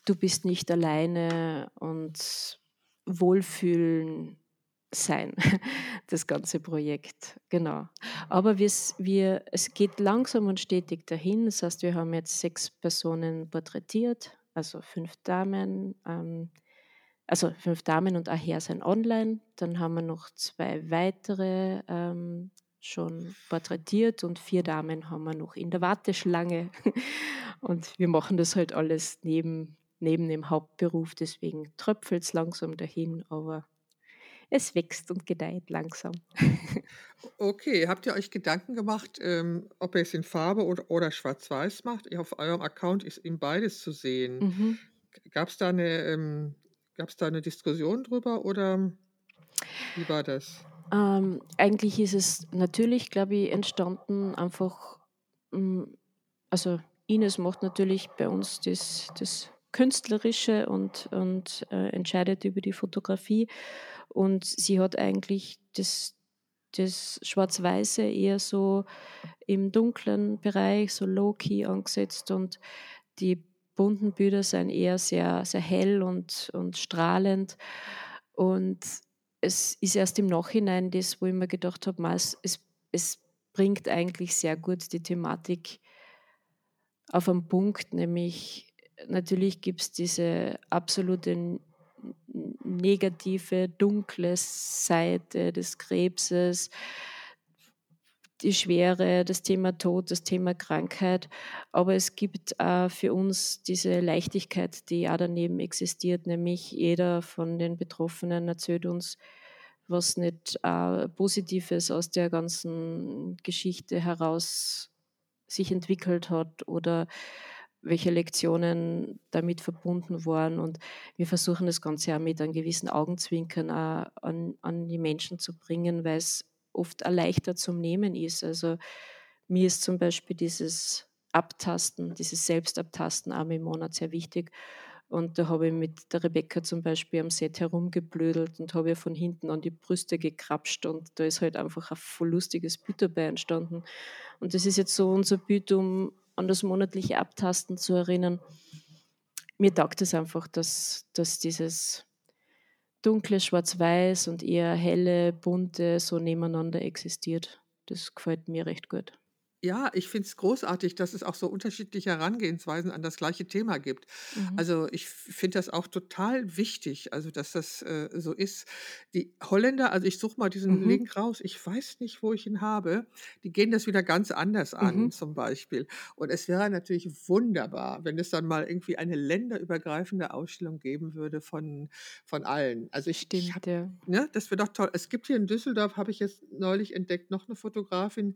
du bist nicht alleine und Wohlfühlen, sein, (laughs) das ganze Projekt. Genau. Aber wir, es geht langsam und stetig dahin. Das heißt, wir haben jetzt sechs Personen porträtiert, also fünf Damen, ähm, also fünf Damen und ein Herr sind online. Dann haben wir noch zwei weitere ähm, schon porträtiert und vier Damen haben wir noch in der Warteschlange. (laughs) Und wir machen das halt alles neben, neben dem Hauptberuf, deswegen tröpfelt es langsam dahin, aber es wächst und gedeiht langsam. (laughs) Okay, habt ihr euch Gedanken gemacht, ähm, ob ihr es in Farbe oder, oder schwarz-weiß macht? Auf eurem Account ist eben beides zu sehen. Mhm. Gab es da, eine, ähm, da eine Diskussion drüber oder wie war das? Ähm, eigentlich ist es natürlich, glaube ich, entstanden einfach, mm, also Ines macht natürlich bei uns das, das Künstlerische und, und äh, entscheidet über die Fotografie. Und sie hat eigentlich das, das Schwarz-Weiße eher so im dunklen Bereich, so low-key angesetzt und die bunten Bilder sind eher sehr, sehr hell und, und strahlend. Und es ist erst im Nachhinein das, wo ich mir gedacht habe, es, es bringt eigentlich sehr gut die Thematik auf einen Punkt, nämlich natürlich gibt es diese absolute negative, dunkle Seite des Krebses, die Schwere, das Thema Tod, das Thema Krankheit. Aber es gibt auch für uns diese Leichtigkeit, die auch daneben existiert, nämlich jeder von den Betroffenen erzählt uns, was nicht äh, Positives aus der ganzen Geschichte heraus sich entwickelt hat oder welche Lektionen damit verbunden waren. Und wir versuchen das Ganze auch mit einem gewissen Augenzwinkern an, an die Menschen zu bringen, weil es oft leichter zum Nehmen ist. Also mir ist zum Beispiel dieses Abtasten, dieses Selbstabtasten einmal im Monat sehr wichtig. Und da habe ich mit der Rebecca zum Beispiel am Set herumgeblödelt und habe ihr von hinten an die Brüste gekrapscht und da ist halt einfach ein voll lustiges Bild dabei entstanden. Und das ist jetzt so unser Bild, um an das monatliche Abtasten zu erinnern. Mir taugt es einfach, dass, dass dieses dunkle Schwarz-Weiß und eher helle, bunte so nebeneinander existiert. Das gefällt mir recht gut. Ja, ich finde es großartig, dass es auch so unterschiedliche Herangehensweisen an das gleiche Thema gibt. Mhm. Also ich finde das auch total wichtig, also dass das äh, so ist. Die Holländer, also ich suche mal diesen Mhm. Link raus, ich weiß nicht, wo ich ihn habe, die gehen das wieder ganz anders an, Mhm. zum Beispiel. Und es wäre natürlich wunderbar, wenn es dann mal irgendwie eine länderübergreifende Ausstellung geben würde von, von allen. Also ich, ich Stimmt, ja. ne, das wäre doch toll. Es gibt hier in Düsseldorf, habe ich jetzt neulich entdeckt, noch eine Fotografin,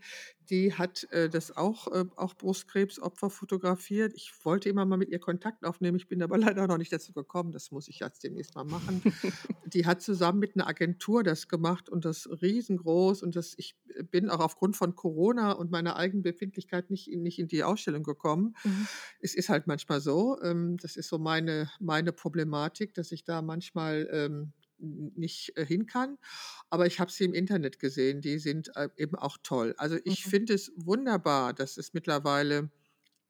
die hat äh, äh, das auch, äh, auch Brustkrebsopfer fotografiert. Ich wollte immer mal mit ihr Kontakt aufnehmen. Ich bin aber (laughs) leider noch nicht dazu gekommen. Das muss ich jetzt demnächst mal machen. (laughs) die hat zusammen mit einer Agentur das gemacht und das riesengroß. Und das, ich bin auch aufgrund von Corona und meiner eigenen Befindlichkeit nicht, in, nicht in die Ausstellung gekommen. Mhm. Es ist halt manchmal so. Ähm, das ist so meine, meine Problematik, dass ich da manchmal ähm, nicht äh, hin kann. Aber ich habe sie im Internet gesehen, die sind äh, eben auch toll. Also ich mhm. finde es wunderbar, dass es mittlerweile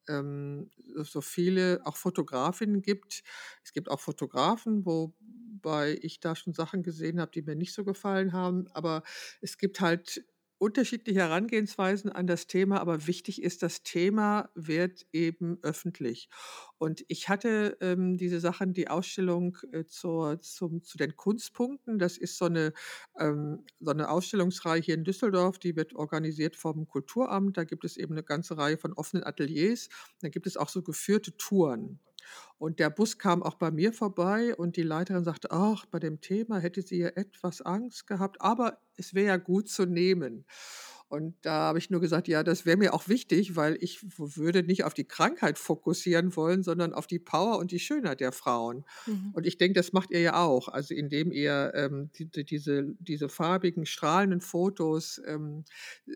ähm, so viele auch Fotografinnen gibt. Es gibt auch Fotografen, wobei ich da schon Sachen gesehen habe, die mir nicht so gefallen haben. Aber es gibt halt unterschiedliche Herangehensweisen an das Thema, aber wichtig ist, das Thema wird eben öffentlich. Und ich hatte ähm, diese Sachen, die Ausstellung äh, zur, zum, zu den Kunstpunkten. Das ist so eine, ähm, so eine Ausstellungsreihe hier in Düsseldorf, die wird organisiert vom Kulturamt. Da gibt es eben eine ganze Reihe von offenen Ateliers. Da gibt es auch so geführte Touren. Und der Bus kam auch bei mir vorbei und die Leiterin sagte, ach, bei dem Thema hätte sie ja etwas Angst gehabt, aber es wäre ja gut zu nehmen. Und da habe ich nur gesagt, ja, das wäre mir auch wichtig, weil ich würde nicht auf die Krankheit fokussieren wollen, sondern auf die Power und die Schönheit der Frauen. Mhm. Und ich denke, das macht ihr ja auch. Also indem ihr ähm, die, diese, diese farbigen, strahlenden Fotos ähm,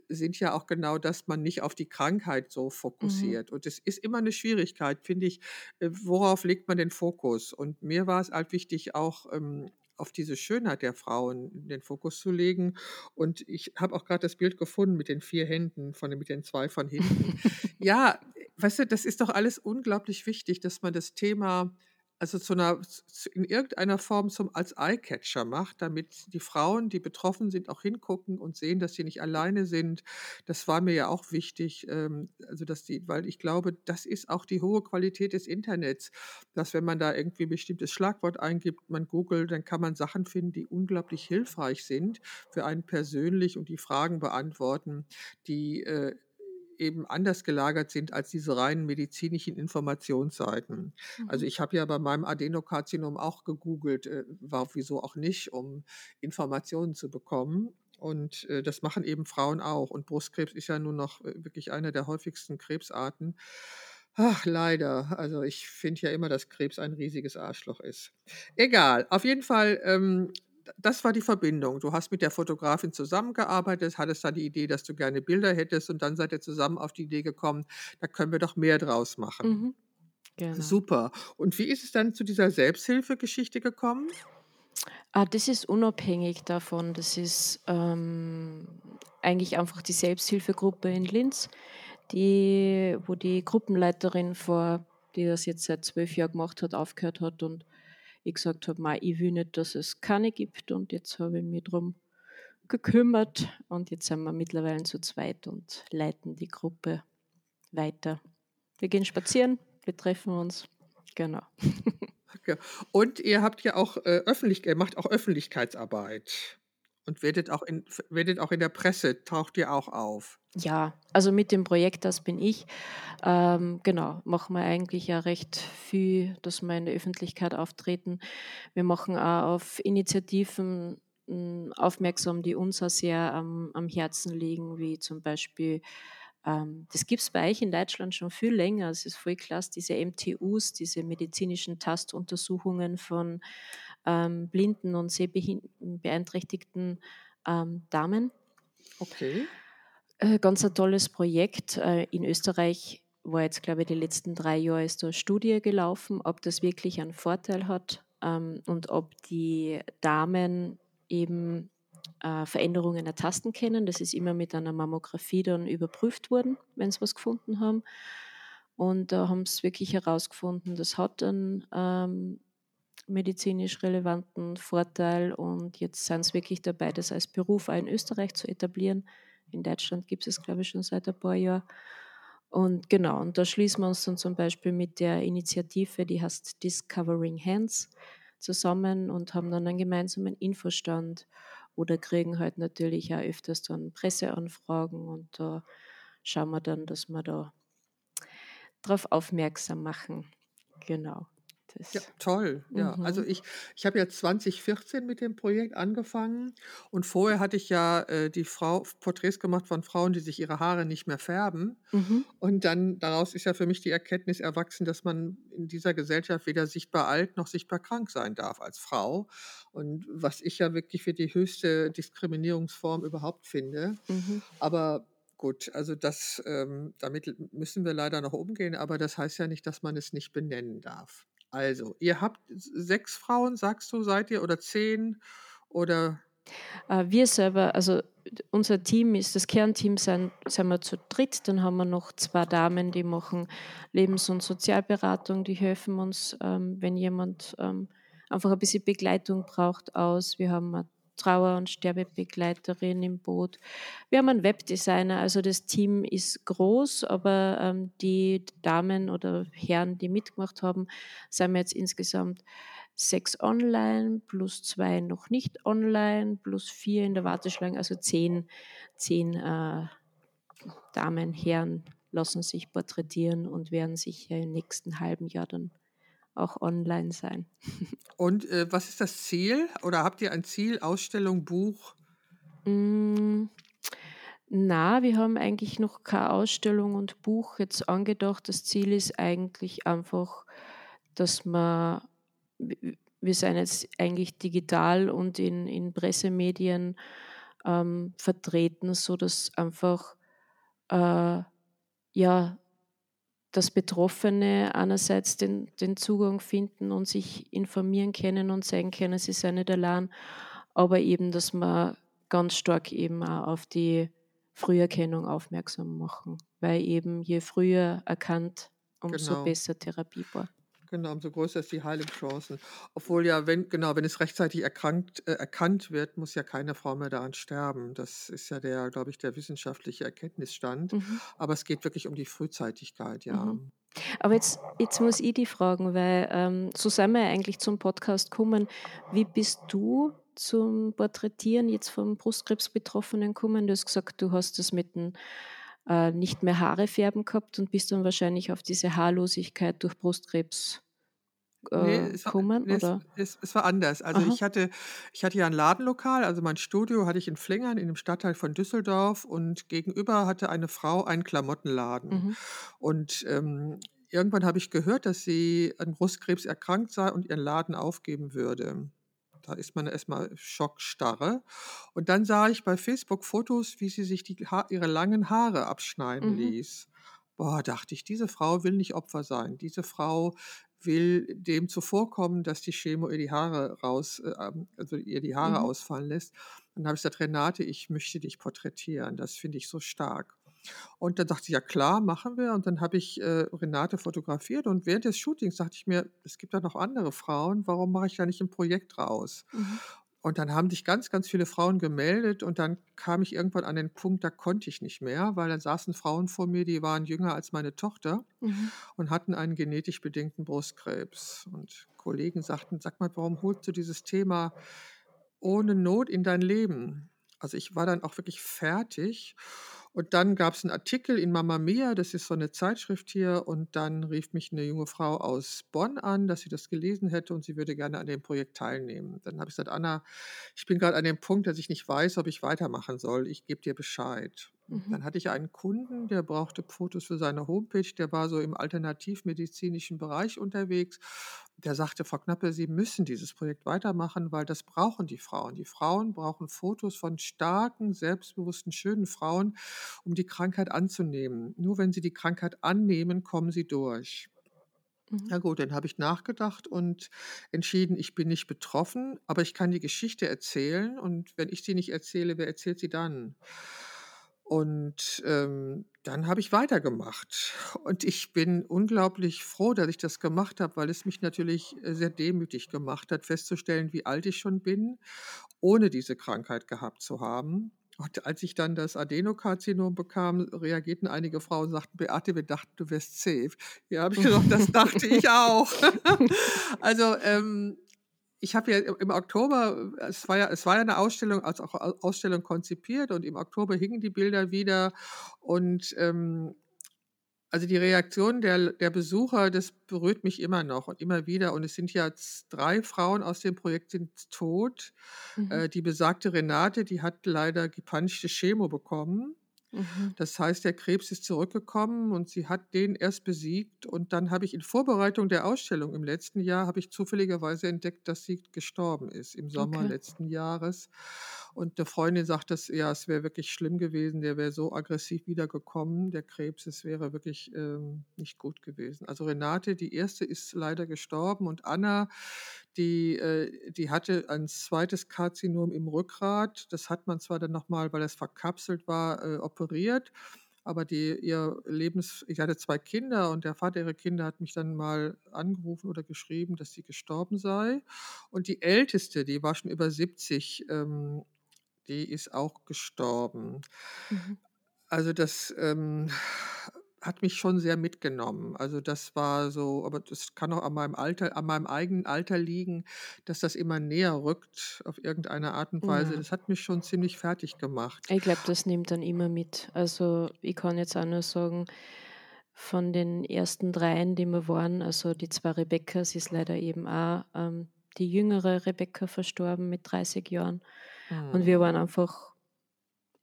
sind ja auch genau, dass man nicht auf die Krankheit so mhm. fokussiert. Mhm. Und es ist immer eine Schwierigkeit, finde ich, äh, worauf legt man den Fokus? Und mir war es halt wichtig, auch ähm, auf diese Schönheit der Frauen in den Fokus zu legen. Und ich habe auch gerade das Bild gefunden mit den vier Händen, von, mit den zwei von hinten. (laughs) ja, weißt du, das ist doch alles unglaublich wichtig, dass man das Thema also zu einer, in irgendeiner Form zum, als Eyecatcher macht, damit die Frauen, die betroffen sind, auch hingucken und sehen, dass sie nicht alleine sind. Das war mir ja auch wichtig, ähm, also dass die, weil ich glaube, das ist auch die hohe Qualität des Internets, dass wenn man da irgendwie ein bestimmtes Schlagwort eingibt, man googelt, dann kann man Sachen finden, die unglaublich hilfreich sind für einen persönlich und die Fragen beantworten, die äh, eben anders gelagert sind als diese reinen medizinischen Informationsseiten. Also mhm. ich habe ja bei meinem Adenokarzinom auch gegoogelt, äh, war wieso auch nicht, um Informationen zu bekommen. Und äh, das machen eben Frauen auch. Und Brustkrebs ist ja nun noch äh, wirklich eine der häufigsten Krebsarten. Ach, leider. Also ich finde ja immer, dass Krebs ein riesiges Arschloch ist. Egal. Auf jeden Fall ähm, das war die Verbindung. Du hast mit der Fotografin zusammengearbeitet, hattest da die Idee, dass du gerne Bilder hättest und dann seid ihr zusammen auf die Idee gekommen, da können wir doch mehr draus machen. Mhm. Genau. Super. Und wie ist es dann zu dieser Selbsthilfegeschichte gekommen? Ah, das ist unabhängig davon. Das ist ähm, eigentlich einfach die Selbsthilfegruppe in Linz, die, wo die Gruppenleiterin vor, die das jetzt seit zwölf Jahren gemacht hat, aufgehört hat und ich gesagt habe, ich will nicht, dass es keine gibt und jetzt habe ich mich darum gekümmert und jetzt sind wir mittlerweile zu zweit und leiten die Gruppe weiter. Wir gehen spazieren, wir treffen uns, genau. (laughs) Und ihr habt ja auch äh, öffentlich, ihr macht auch Öffentlichkeitsarbeit und werdet auch in, werdet auch in der Presse, taucht ihr auch auf. Ja, also mit dem Projekt Das bin ich, ähm, genau, machen wir eigentlich ja recht viel, dass wir in der Öffentlichkeit auftreten. Wir machen auch auf Initiativen hm, aufmerksam, die uns auch sehr am, am Herzen liegen, wie zum Beispiel ähm, das gibt es bei euch in Deutschland schon viel länger. Es ist voll klasse, diese MTUs, diese medizinischen Tastuntersuchungen von ähm, blinden und sehbeeinträchtigten ähm, Damen. Okay. Äh, ganz ein tolles Projekt. Äh, in Österreich war jetzt, glaube ich, die letzten drei Jahre ist eine Studie gelaufen, ob das wirklich einen Vorteil hat ähm, und ob die Damen eben äh, Veränderungen ertasten können. Das ist immer mit einer Mammographie dann überprüft worden, wenn sie was gefunden haben. Und da haben sie wirklich herausgefunden, das hat einen ähm, medizinisch relevanten Vorteil und jetzt sind sie wirklich dabei, das als Beruf auch in Österreich zu etablieren. In Deutschland gibt es, glaube ich, schon seit ein paar Jahren. Und genau, und da schließen wir uns dann zum Beispiel mit der Initiative, die heißt Discovering Hands, zusammen und haben dann einen gemeinsamen Infostand oder kriegen halt natürlich auch öfters dann Presseanfragen und da schauen wir dann, dass wir da darauf aufmerksam machen. Genau. Ja, toll. Ja, also mhm. ich, ich habe ja 2014 mit dem Projekt angefangen und vorher hatte ich ja äh, die Frau Porträts gemacht von Frauen, die sich ihre Haare nicht mehr färben. Mhm. Und dann daraus ist ja für mich die Erkenntnis erwachsen, dass man in dieser Gesellschaft weder sichtbar alt noch sichtbar krank sein darf als Frau. Und was ich ja wirklich für die höchste Diskriminierungsform überhaupt finde. Mhm. Aber gut, also das, ähm, damit müssen wir leider noch umgehen, aber das heißt ja nicht, dass man es nicht benennen darf. Also, ihr habt sechs Frauen, sagst du, seid ihr, oder zehn? Oder äh, wir selber, also unser Team ist, das Kernteam sind, sind wir zu dritt. Dann haben wir noch zwei Damen, die machen Lebens- und Sozialberatung, die helfen uns, ähm, wenn jemand ähm, einfach ein bisschen Begleitung braucht, aus. Wir haben eine Trauer- und Sterbebegleiterin im Boot. Wir haben einen Webdesigner, also das Team ist groß, aber ähm, die Damen oder Herren, die mitgemacht haben, sind wir jetzt insgesamt sechs online, plus zwei noch nicht online, plus vier in der Warteschlange, also zehn, zehn äh, Damen, Herren lassen sich porträtieren und werden sicher im nächsten halben Jahr dann auch online sein. (laughs) Und äh, was ist das Ziel? Oder habt ihr ein Ziel, Ausstellung, Buch? Mm, na, wir haben eigentlich noch keine Ausstellung und Buch jetzt angedacht. Das Ziel ist eigentlich einfach, dass man, wir sind jetzt eigentlich digital und in, in Pressemedien ähm, vertreten, sodass einfach äh, ja dass Betroffene einerseits den, den Zugang finden und sich informieren können und zeigen können, sie sind nicht allein, aber eben, dass man ganz stark eben auch auf die Früherkennung aufmerksam machen, weil eben je früher erkannt, umso genau. besser therapiebar. Genau, umso größer ist die Heilungschancen. Obwohl ja, wenn, genau, wenn es rechtzeitig erkrankt, äh, erkannt wird, muss ja keine Frau mehr daran sterben. Das ist ja der, glaube ich, der wissenschaftliche Erkenntnisstand. Mhm. Aber es geht wirklich um die Frühzeitigkeit, ja. Mhm. Aber jetzt, jetzt muss ich die fragen, weil ähm, so sind wir eigentlich zum Podcast gekommen. Wie bist du zum Porträtieren jetzt vom Brustkrebs-Betroffenen gekommen? Du hast gesagt, du hast das mit dem äh, nicht mehr Haare färben gehabt und bist dann wahrscheinlich auf diese Haarlosigkeit durch Brustkrebs Nee, äh, war, nee, es, oder? es, es war anders. Also Aha. ich hatte, ich hatte ja ein Ladenlokal, also mein Studio hatte ich in Flingern, in dem Stadtteil von Düsseldorf und gegenüber hatte eine Frau einen Klamottenladen. Mhm. Und ähm, irgendwann habe ich gehört, dass sie an Brustkrebs erkrankt sei und ihren Laden aufgeben würde. Da ist man erstmal schockstarre. Und dann sah ich bei Facebook Fotos, wie sie sich die ha ihre langen Haare abschneiden Mhm. ließ. Boah, dachte ich, diese Frau will nicht Opfer sein. Diese Frau will dem zuvorkommen, dass die Chemo ihr die Haare raus, äh, also ihr die Haare Mhm. ausfallen lässt. Dann habe ich gesagt, Renate, ich möchte dich porträtieren. Das finde ich so stark. Und dann dachte ich, ja klar, machen wir. Und dann habe ich äh, Renate fotografiert. Und während des Shootings dachte ich mir, es gibt da noch andere Frauen. Warum mache ich da nicht ein Projekt raus? Mhm. Und dann haben sich ganz, ganz viele Frauen gemeldet und dann kam ich irgendwann an den Punkt, da konnte ich nicht mehr, weil dann saßen Frauen vor mir, die waren jünger als meine Tochter Mhm. und hatten einen genetisch bedingten Brustkrebs. Und Kollegen sagten, sag mal, warum holst du dieses Thema ohne Not in dein Leben? Also ich war dann auch wirklich fertig. Und dann gab es einen Artikel in Mamma Mia, das ist so eine Zeitschrift hier, und dann rief mich eine junge Frau aus Bonn an, dass sie das gelesen hätte und sie würde gerne an dem Projekt teilnehmen. Dann habe ich gesagt, Anna, ich bin gerade an dem Punkt, dass ich nicht weiß, ob ich weitermachen soll. Ich gebe dir Bescheid. Mhm. Dann hatte ich einen Kunden, der brauchte Fotos für seine Homepage, der war so im alternativmedizinischen Bereich unterwegs. Der sagte, Frau Knappe, Sie müssen dieses Projekt weitermachen, weil das brauchen die Frauen. Die Frauen brauchen Fotos von starken, selbstbewussten, schönen Frauen, um die Krankheit anzunehmen. Nur wenn sie die Krankheit annehmen, kommen sie durch. Mhm. Ja gut, dann habe ich nachgedacht und entschieden, ich bin nicht betroffen, aber ich kann die Geschichte erzählen und wenn ich sie nicht erzähle, wer erzählt sie dann? Und ähm, dann habe ich weitergemacht. Und ich bin unglaublich froh, dass ich das gemacht habe, weil es mich natürlich äh, sehr demütig gemacht hat, festzustellen, wie alt ich schon bin, ohne diese Krankheit gehabt zu haben. Und als ich dann das Adenokarzinom bekam, reagierten einige Frauen und sagten, Beate, wir dachten, du wärst safe. Ja, habe ich gesagt, das dachte ich (laughs) auch. (laughs) also ähm, ich habe ja im Oktober, es war ja, es war ja eine Ausstellung, als auch Ausstellung konzipiert und im Oktober hingen die Bilder wieder und ähm, also die Reaktion der, der Besucher, das berührt mich immer noch und immer wieder. Und es sind jetzt drei Frauen aus dem Projekt sind tot. Mhm. Äh, die besagte Renate, die hat leider gepanschte Chemo bekommen. Mhm. Das heißt, der Krebs ist zurückgekommen und sie hat den erst besiegt. Und dann habe ich in Vorbereitung der Ausstellung im letzten Jahr, habe ich zufälligerweise entdeckt, dass sie gestorben ist im Sommer Okay. letzten Jahres. Und eine Freundin sagt, dass, ja, es wäre wirklich schlimm gewesen, der wäre so aggressiv wiedergekommen, der Krebs, es wäre wirklich ähm, nicht gut gewesen. Also Renate, die erste, ist leider gestorben und Anna, die, äh, die hatte ein zweites Karzinom im Rückgrat. Das hat man zwar dann nochmal, weil das verkapselt war, äh, operiert. Aber die, ihr Lebens, ich hatte zwei Kinder und der Vater ihrer Kinder hat mich dann mal angerufen oder geschrieben, dass sie gestorben sei. Und die älteste, die war schon über 70, ähm, die ist auch gestorben. Mhm. Also das ähm, hat mich schon sehr mitgenommen. Also das war so, aber das kann auch an meinem Alter, an meinem eigenen Alter liegen, dass das immer näher rückt auf irgendeine Art und Weise. Ja. Das hat mich schon ziemlich fertig gemacht. Ich glaube, das nimmt dann immer mit. Also ich kann jetzt auch nur sagen, von den ersten dreien, die wir waren, also die zwei Rebecca's, ist leider eben auch ähm, die jüngere Rebecca verstorben mit 30 Jahren. Und wir Hm. waren einfach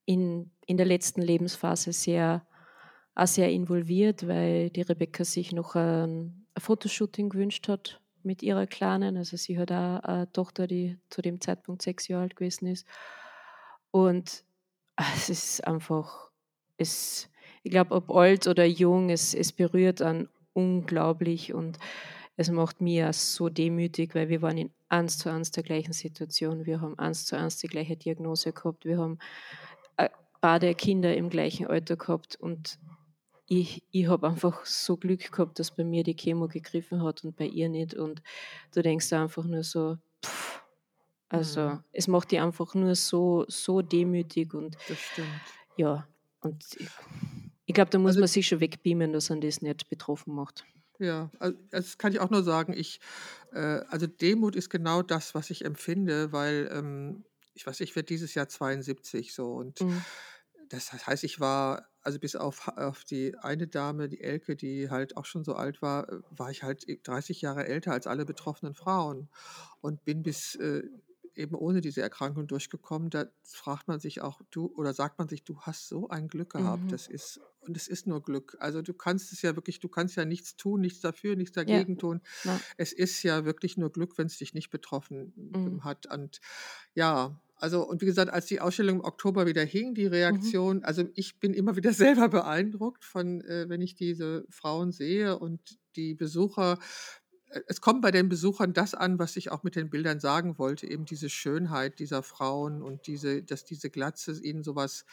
in, in der letzten Lebensphase sehr, auch sehr involviert, weil die Rebecca sich noch ein, ein Fotoshooting gewünscht hat mit ihrer Kleinen. Also sie hat auch eine Tochter, die zu dem Zeitpunkt sechs Jahre alt gewesen ist. Und ah, es ist einfach, es, ich glaube, ob alt oder jung, es, es berührt einen unglaublich und es macht mich auch so demütig, weil wir waren in eins zu eins der gleichen Situation. Wir haben eins zu eins die gleiche Diagnose gehabt. Wir haben äh, beide Kinder im gleichen Alter gehabt und ich, ich habe einfach so Glück gehabt, dass bei mir die Chemo gegriffen hat und bei ihr nicht. Und du denkst einfach nur so, pff, also mhm. es macht dich einfach nur so, so demütig und das stimmt. Ja, und ich, ich glaube, da muss also, man sich schon wegbeamen, dass man das nicht betroffen macht. Ja, also das kann ich auch nur sagen. Ich, äh, also Demut ist genau das, was ich empfinde, weil ähm, ich weiß, ich werde dieses Jahr 72 so und mhm. das heißt, ich war also bis auf, auf die eine Dame, die Elke, die halt auch schon so alt war, äh, war ich halt 30 Jahre älter als alle betroffenen Frauen und bin bis äh, eben ohne diese Erkrankung durchgekommen. Da fragt man sich auch, du oder sagt man sich, du hast so ein Glück gehabt. Mhm. Das ist und es ist nur Glück. Also du kannst es ja wirklich, du kannst ja nichts tun, nichts dafür, nichts dagegen ja. tun. Ja. Es ist ja wirklich nur Glück, wenn es dich nicht betroffen mhm. hat. Und ja, also, und wie gesagt, als die Ausstellung im Oktober wieder hing, die mhm. Reaktion, mhm. also ich bin immer wieder (laughs) selber beeindruckt von, äh, wenn ich diese Frauen sehe und die Besucher. Es kommt bei den Besuchern das an, was ich auch mit den Bildern sagen wollte, eben diese Schönheit dieser Frauen und diese, dass diese Glatze ihnen sowas,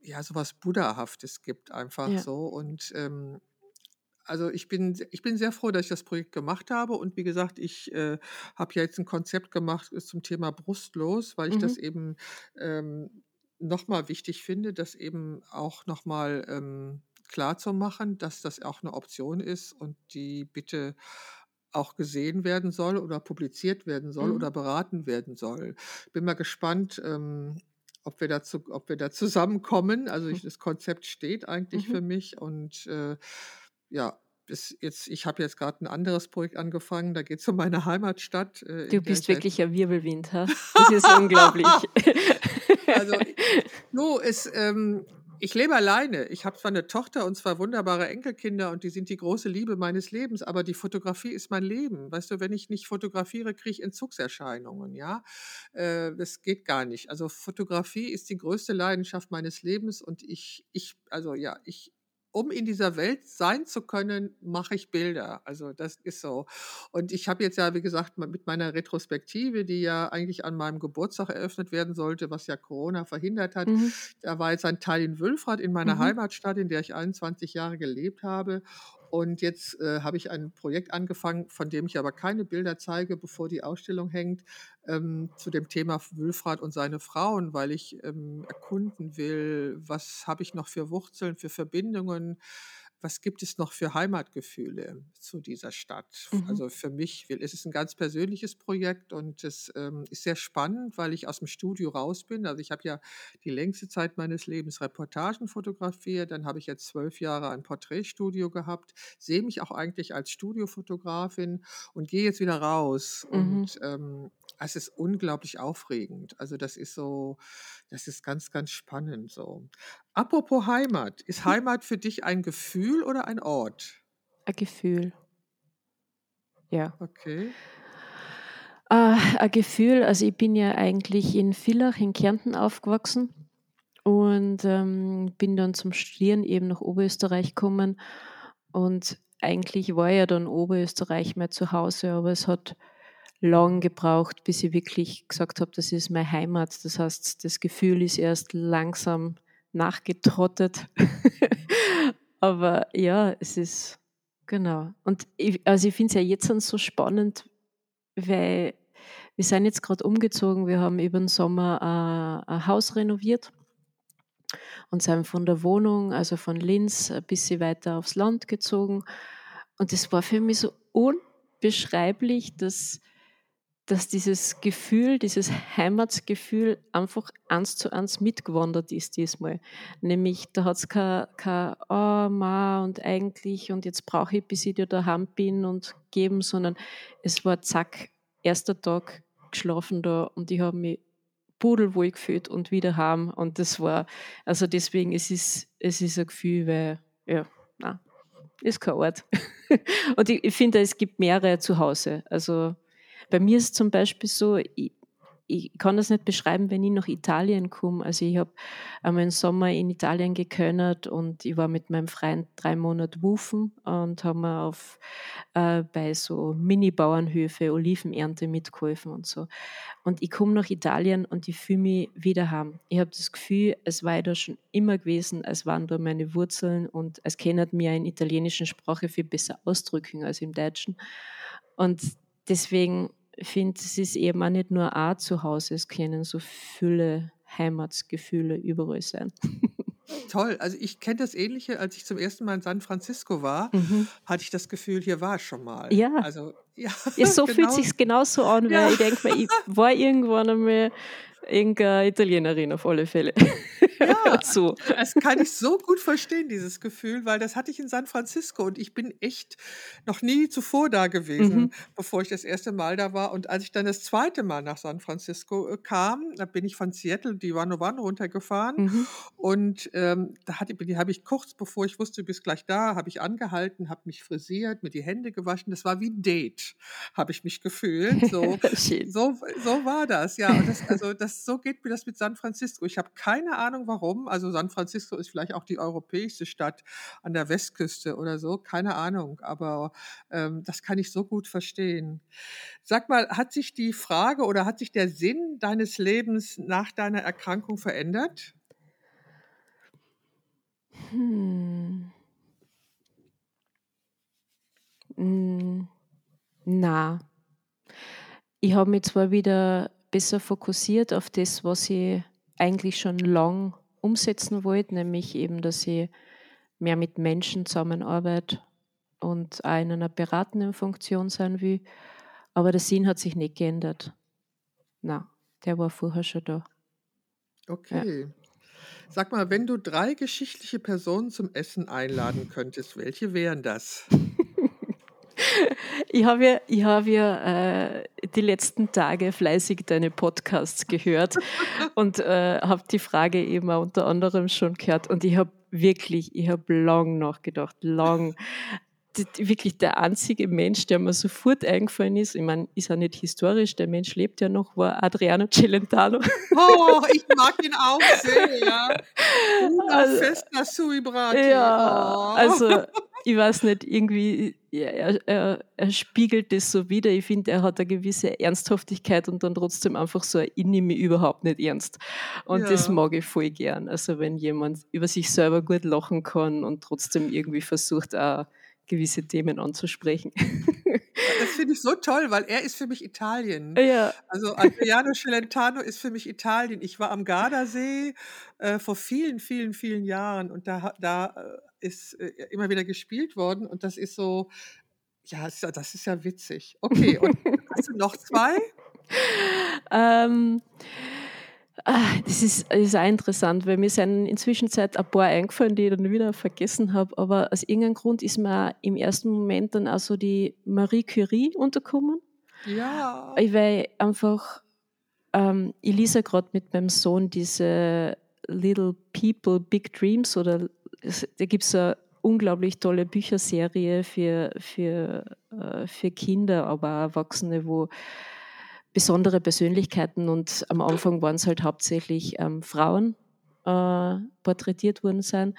ja, sowas Buddhahaftes gibt, einfach ja. so. Und ähm, also ich bin, ich bin sehr froh, dass ich das Projekt gemacht habe. Und wie gesagt, ich äh, habe ja jetzt ein Konzept gemacht äh, zum Thema Brustlos, weil ich mhm. das eben ähm, nochmal wichtig finde, das eben auch nochmal ähm, klar zu machen, dass das auch eine Option ist und die bitte auch gesehen werden soll oder publiziert werden soll mhm. oder beraten werden soll. Bin mal gespannt, ähm, ob wir dazu, ob wir da zusammenkommen. Also ich, das Konzept steht eigentlich mhm. für mich und äh, ja, jetzt, ich habe jetzt gerade ein anderes Projekt angefangen, da geht es um meine Heimatstadt. Äh, du bist wirklich ein Wirbelwind, ha? (laughs) Das ist unglaublich. also, no, es, ähm, ich lebe alleine. Ich habe zwar eine Tochter und zwei wunderbare Enkelkinder und die sind die große Liebe meines Lebens, aber die Fotografie ist mein Leben. Weißt du, wenn ich nicht fotografiere, kriege ich Entzugserscheinungen, ja. Äh, das geht gar nicht. Also Fotografie ist die größte Leidenschaft meines Lebens und ich, ich, also ja, ich, um in dieser Welt sein zu können, mache ich Bilder. Also das ist so. Und ich habe jetzt ja, wie gesagt, mit meiner Retrospektive, die ja eigentlich an meinem Geburtstag eröffnet werden sollte, was ja Corona verhindert hat, mhm. da war jetzt ein Teil in Wülfrath, in meiner mhm. Heimatstadt, in der ich 21 Jahre gelebt habe. Und jetzt äh, habe ich ein Projekt angefangen, von dem ich aber keine Bilder zeige, bevor die Ausstellung hängt, ähm, zu dem Thema Wülfrath und seine Frauen, weil ich ähm, erkunden will, was habe ich noch für Wurzeln, für Verbindungen was gibt es noch für Heimatgefühle zu dieser Stadt? Mhm. Also für mich es ist ein ganz persönliches Projekt und es ähm, ist sehr spannend, weil ich aus dem Studio raus bin. Also ich habe ja die längste Zeit meines Lebens Reportagen fotografiert, dann habe ich jetzt zwölf Jahre ein Porträtstudio gehabt, sehe mich auch eigentlich als Studiofotografin und gehe jetzt wieder raus. Mhm. Und ähm, es ist unglaublich aufregend. Also das ist so, das ist ganz, ganz spannend so. Apropos Heimat, ist. (laughs) Heimat für dich ein Gefühl oder ein Ort? Ein Gefühl. Ja. Okay. Äh, ein Gefühl, also ich bin ja eigentlich in Villach in Kärnten aufgewachsen und ähm, bin dann zum Studieren eben nach Oberösterreich gekommen und eigentlich war ja dann Oberösterreich mein Zuhause, aber es hat lang gebraucht, bis ich wirklich gesagt habe, das ist meine Heimat. Das heißt, das Gefühl ist erst langsam nachgetrottet. (laughs) Aber ja, es ist genau. Und ich, also ich finde es ja jetzt so spannend, weil wir sind jetzt gerade umgezogen. Wir haben über den Sommer ein, ein Haus renoviert und sind von der Wohnung, also von Linz, ein bisschen weiter aufs Land gezogen. Und es war für mich so unbeschreiblich, dass dass dieses Gefühl, dieses Heimatsgefühl einfach eins zu eins mitgewandert ist diesmal. Nämlich, da hat es kein, kein oh, ma und eigentlich und jetzt brauche ich, bis ich da daheim bin und geben, sondern es war zack, erster Tag geschlafen da und ich habe mich pudelwohl gefühlt und wieder heim und das war, also deswegen, es ist, es ist ein Gefühl, weil, ja, na, ist kein Ort. (laughs) und ich, ich finde, es gibt mehrere zu Hause, also bei mir ist zum Beispiel so, ich, ich kann das nicht beschreiben, wenn ich nach Italien komme. Also ich habe einmal im Sommer in Italien gekönnt und ich war mit meinem Freund drei Monate wufen und haben wir auf, äh, bei so Mini-Bauernhöfe Olivenernte mitgeholfen und so. Und ich komme nach Italien und ich fühle mich wieder heim. Ich habe das Gefühl, es war da schon immer gewesen, es waren da meine Wurzeln und es können mir in italienischen Sprache viel besser ausdrücken als im Deutschen. Und deswegen finde, es ist eben auch nicht nur ein Zuhause, es können so viele Heimatsgefühle überall sein. (laughs) Toll, also ich kenne das Ähnliche, als ich zum ersten Mal in San Francisco war, mhm. hatte ich das Gefühl, hier war ich schon mal. Ja. Also, ja, ja so (laughs) genau. fühlt sich genauso an, weil ja. ich denke mir, ich war irgendwann einmal irgendeine Italienerin auf alle Fälle. Ja, (laughs) so. das kann ich so gut verstehen, dieses Gefühl, weil das hatte ich in San Francisco und ich bin echt noch nie zuvor da gewesen, mhm. bevor ich das erste Mal da war. Und als ich dann das zweite Mal nach San Francisco äh, kam, da bin ich von Seattle die One One runtergefahren mhm. und ähm, da hatte, die habe ich kurz bevor ich wusste, du bist gleich da, habe ich angehalten, habe mich frisiert, mir die Hände gewaschen. Das war wie ein Date, habe ich mich gefühlt. So, (laughs) so, so war das, ja. Das, also das, so geht mir das mit San Francisco. Ich habe keine Ahnung, warum. Also San Francisco ist vielleicht auch die europäischste Stadt an der Westküste oder so, keine Ahnung, aber ähm, das kann ich so gut verstehen. Sag mal, hat sich die Frage oder hat sich der Sinn deines Lebens nach deiner Erkrankung verändert? Hm. Hm. Na, ich habe mich zwar wieder besser fokussiert auf das, was ich eigentlich schon lang umsetzen wollte, nämlich eben, dass ich mehr mit Menschen zusammenarbeite und auch in einer beratenden Funktion sein will. Aber der Sinn hat sich nicht geändert. Na, der war vorher schon da. Okay. Ja. Sag mal, wenn du drei geschichtliche Personen zum Essen einladen könntest, welche wären das? (laughs) ich habe ja, ich hab ja äh, die letzten Tage fleißig deine Podcasts gehört (laughs) und äh, habe die Frage eben auch unter anderem schon gehört. Und ich habe wirklich, ich habe lang nachgedacht, lang. wirklich der einzige Mensch, der mir sofort eingefallen ist, ich meine, ist ja nicht historisch, der Mensch lebt ja noch, war Adriano Celentano. Oh, (laughs) ich mag ihn auch sehr. Una also, festa sui brati. Ja, oh. also ich weiß nicht, irgendwie, er, er, er, spiegelt das so wieder. Ich finde, er hat eine gewisse Ernsthaftigkeit und dann trotzdem einfach so, ich nehme mich überhaupt nicht ernst. Und ja. das mag ich voll gern. Also wenn jemand über sich selber gut lachen kann und trotzdem irgendwie versucht, auch gewisse Themen anzusprechen. (laughs) Das finde ich so toll, weil er ist für mich Italien. (laughs) Ja. Also Adriano Celentano ist für mich Italien. Ich war am Gardasee äh, vor vielen, vielen, vielen Jahren und da, da äh, ist äh, immer wieder gespielt worden und das ist so, ja, das ist ja witzig. Okay, und (laughs) hast du noch zwei? ähm, Ah, das ist, das ist auch interessant, weil mir sind inzwischen Zeit ein paar eingefallen, die ich dann wieder vergessen habe. Aber aus irgendeinem Grund ist mir im ersten Moment dann auch so die Marie Curie untergekommen. Ja. Weil einfach, ähm, ich lese gerade mit meinem Sohn diese Little People, Big Dreams oder da gibt es eine unglaublich tolle Bücherserie für, für, äh, für Kinder, aber auch Erwachsene, wo besondere Persönlichkeiten und am Anfang waren es halt hauptsächlich ähm, Frauen äh, porträtiert worden sein.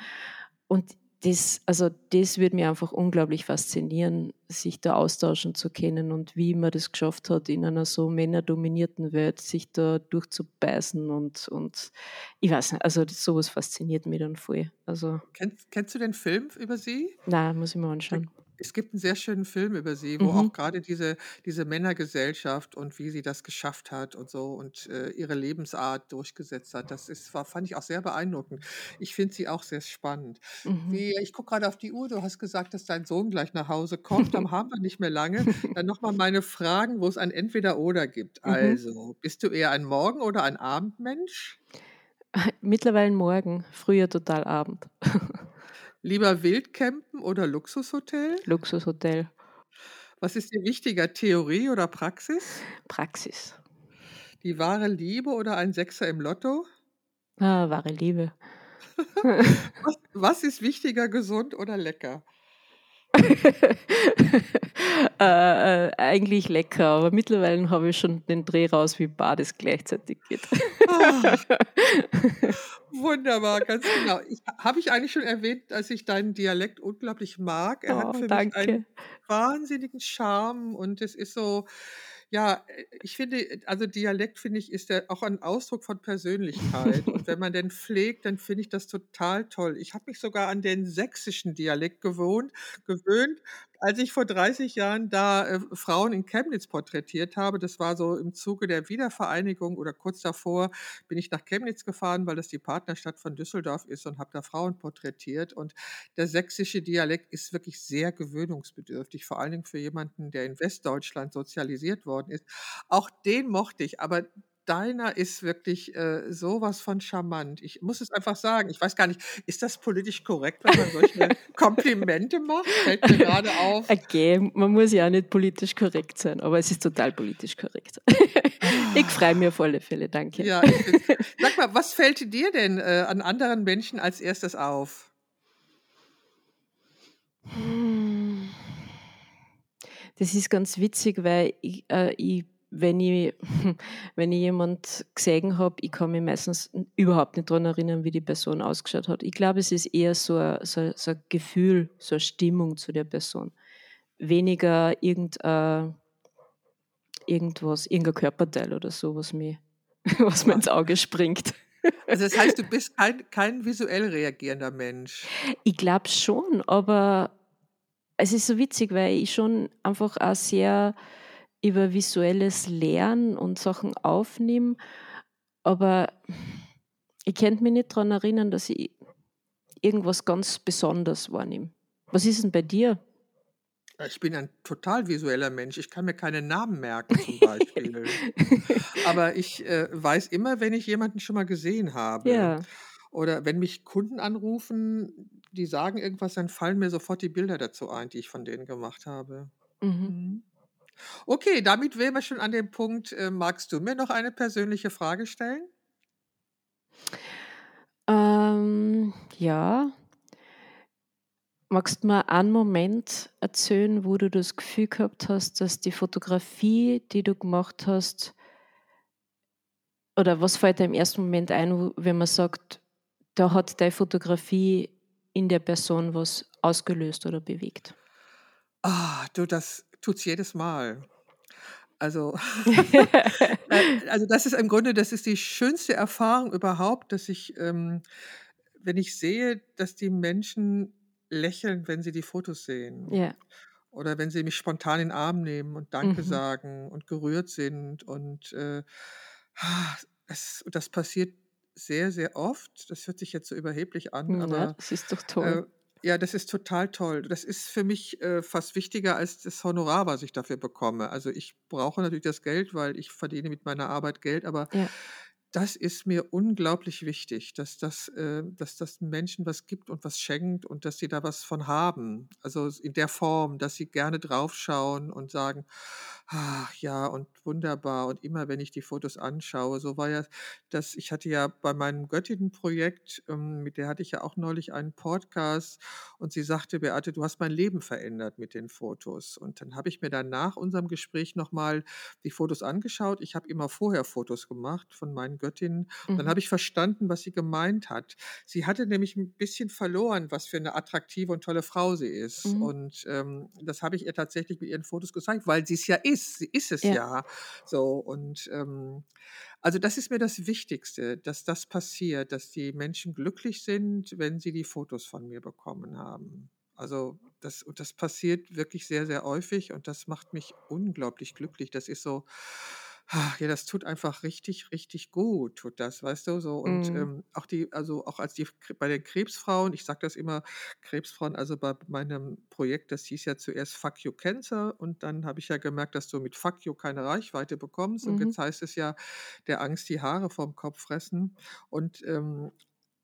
Und das, also das würde mich einfach unglaublich faszinieren, sich da austauschen zu können und wie man das geschafft hat, in einer so männerdominierten Welt sich da durchzubeißen und, und ich weiß nicht, also sowas fasziniert mich dann voll. Also, kennst, kennst du den Film über sie? Nein, muss ich mir anschauen. Es gibt einen sehr schönen Film über sie, wo auch mhm. gerade diese diese Männergesellschaft und wie sie das geschafft hat und so und, äh, ihre Lebensart durchgesetzt hat. Das ist war fand ich auch sehr beeindruckend. Ich finde sie auch sehr spannend. Mhm. Wie ich gucke gerade auf die Uhr, du hast gesagt, dass dein Sohn gleich nach Hause (laughs) kommt, dann haben wir nicht mehr lange. Dann noch mal meine Fragen, wo es ein Entweder-Oder gibt. Mhm. Also, bist du eher ein Morgen oder ein Abendmensch? Mittlerweile morgen, früher total Abend. (laughs) Lieber Wildcampen oder Luxushotel? Luxushotel. Was ist dir wichtiger, Theorie oder Praxis? Praxis. Die wahre Liebe oder ein Sechser im Lotto? Ah, wahre Liebe. (laughs) was, was ist wichtiger, gesund oder lecker? (laughs) Äh, äh, eigentlich lecker, aber mittlerweile habe ich schon den Dreh raus, wie beides gleichzeitig geht. Ah, (laughs) wunderbar, ganz genau. Habe ich eigentlich schon erwähnt, dass ich deinen Dialekt unglaublich mag? Er hat Oh, für mich einen danke. wahnsinnigen Charme und es ist so, ja, äh, ich finde, äh, also Dialekt, finde ich, ist ja auch ein Ausdruck von Persönlichkeit. Und wenn man den pflegt, dann finde ich das total toll. Ich habe mich sogar an den sächsischen Dialekt gewohnt, gewöhnt, als ich vor 30 Jahren da äh, Frauen in Chemnitz porträtiert habe. Das war so im Zuge der Wiedervereinigung oder kurz davor bin ich nach Chemnitz gefahren, weil das die Partnerstadt von Düsseldorf ist und habe da Frauen porträtiert. Und der sächsische Dialekt ist wirklich sehr gewöhnungsbedürftig, vor allen Dingen für jemanden, der in Westdeutschland sozialisiert worden ist. Auch den mochte ich, aber deiner ist wirklich äh, sowas von charmant. Ich muss es einfach sagen. Ich weiß gar nicht, ist das politisch korrekt, wenn man solche (laughs) Komplimente macht? Fällt mir gerade auf. Okay, man muss ja auch nicht politisch korrekt sein, aber es ist total politisch korrekt. (laughs) Ich freue mich auf alle Fälle, danke. Ja, sag mal, was fällt dir denn äh, an anderen Menschen als erstes auf? Hm. Das ist ganz witzig, weil ich, äh, ich, wenn, ich, (laughs) wenn ich jemand gesehen habe, ich kann mich meistens überhaupt nicht daran erinnern, wie die Person ausgeschaut hat. Ich glaube, es ist eher so ein, so, so ein Gefühl, so eine Stimmung zu der Person. Weniger irgendein, irgendwas, irgendein Körperteil oder so, was mir, (laughs) was mir ins Auge springt. (laughs) Also das heißt, du bist kein, kein visuell reagierender Mensch. Ich glaube schon, aber es ist so witzig, weil ich schon einfach auch sehr über visuelles Lernen und Sachen aufnehme, aber ich könnte mich nicht daran erinnern, dass ich irgendwas ganz Besonderes wahrnehme. Was ist denn bei dir? Ich bin ein total visueller Mensch. Ich kann mir keine Namen merken zum (laughs) Beispiel. Aber ich äh, weiß immer, wenn ich jemanden schon mal gesehen habe. Ja, Oder wenn mich Kunden anrufen, die sagen irgendwas, dann fallen mir sofort die Bilder dazu ein, die ich von denen gemacht habe. mhm. Okay, damit wären wir schon an dem Punkt. Äh, magst du mir noch eine persönliche Frage stellen? Ähm, ja. Magst du mir einen Moment erzählen, wo du das Gefühl gehabt hast, dass die Fotografie, die du gemacht hast, oder was fällt dir im ersten Moment ein, wenn man sagt, da hat deine Fotografie in der Person was ausgelöst oder bewegt? Ah, du, das tut's jedes Mal. Also, (laughs) (laughs) äh, also das ist im Grunde, das ist die schönste Erfahrung überhaupt, dass ich, ähm, wenn ich sehe, dass die Menschen lächeln, wenn sie die Fotos sehen. ja. Oder wenn sie mich spontan in den Arm nehmen und Danke Mhm. sagen und gerührt sind. Und äh, das, das passiert sehr, sehr oft. Das hört sich jetzt so überheblich an, ja, aber das ist doch äh, toll. Ja, das ist total toll. Das ist für mich äh, fast wichtiger als das Honorar, was ich dafür bekomme. Also ich brauche natürlich das Geld, weil ich verdiene mit meiner Arbeit Geld, aber Ja. Das ist mir unglaublich wichtig, dass das, äh, dass das Menschen was gibt und was schenkt und dass sie da was von haben. Also in der Form, dass sie gerne draufschauen und sagen, ach ja, und wunderbar. Und immer wenn ich die Fotos anschaue, so war ja das, ich hatte ja bei meinem Göttinnenprojekt, ähm, mit der hatte ich ja auch neulich einen Podcast und sie sagte, Beate, du hast mein Leben verändert mit den Fotos. Und dann habe ich mir dann nach unserem Gespräch nochmal die Fotos angeschaut. Ich habe immer vorher Fotos gemacht von meinen Dann Mhm. habe ich verstanden, was sie gemeint hat. Sie hatte nämlich ein bisschen verloren, was für eine attraktive und tolle Frau sie ist. Mhm. Und ähm, das habe ich ihr tatsächlich mit ihren Fotos gezeigt, weil sie es ja ist. Sie ist es Ja. ja. So und ähm, also das ist mir das Wichtigste, dass das passiert, dass die Menschen glücklich sind, wenn sie die Fotos von mir bekommen haben. Also das, und das passiert wirklich sehr, sehr häufig und das macht mich unglaublich glücklich. Das ist so, ja, das tut einfach richtig, richtig gut, tut das, weißt du, so. Und Mhm. ähm, auch die, also auch als die bei den Krebsfrauen, ich sage das immer, Krebsfrauen, also bei meinem Projekt, das hieß ja zuerst Fuck You Cancer und dann habe ich ja gemerkt, dass du mit Fuck You keine Reichweite bekommst und Mhm. jetzt heißt es ja, der Angst die Haare vom Kopf fressen und ähm,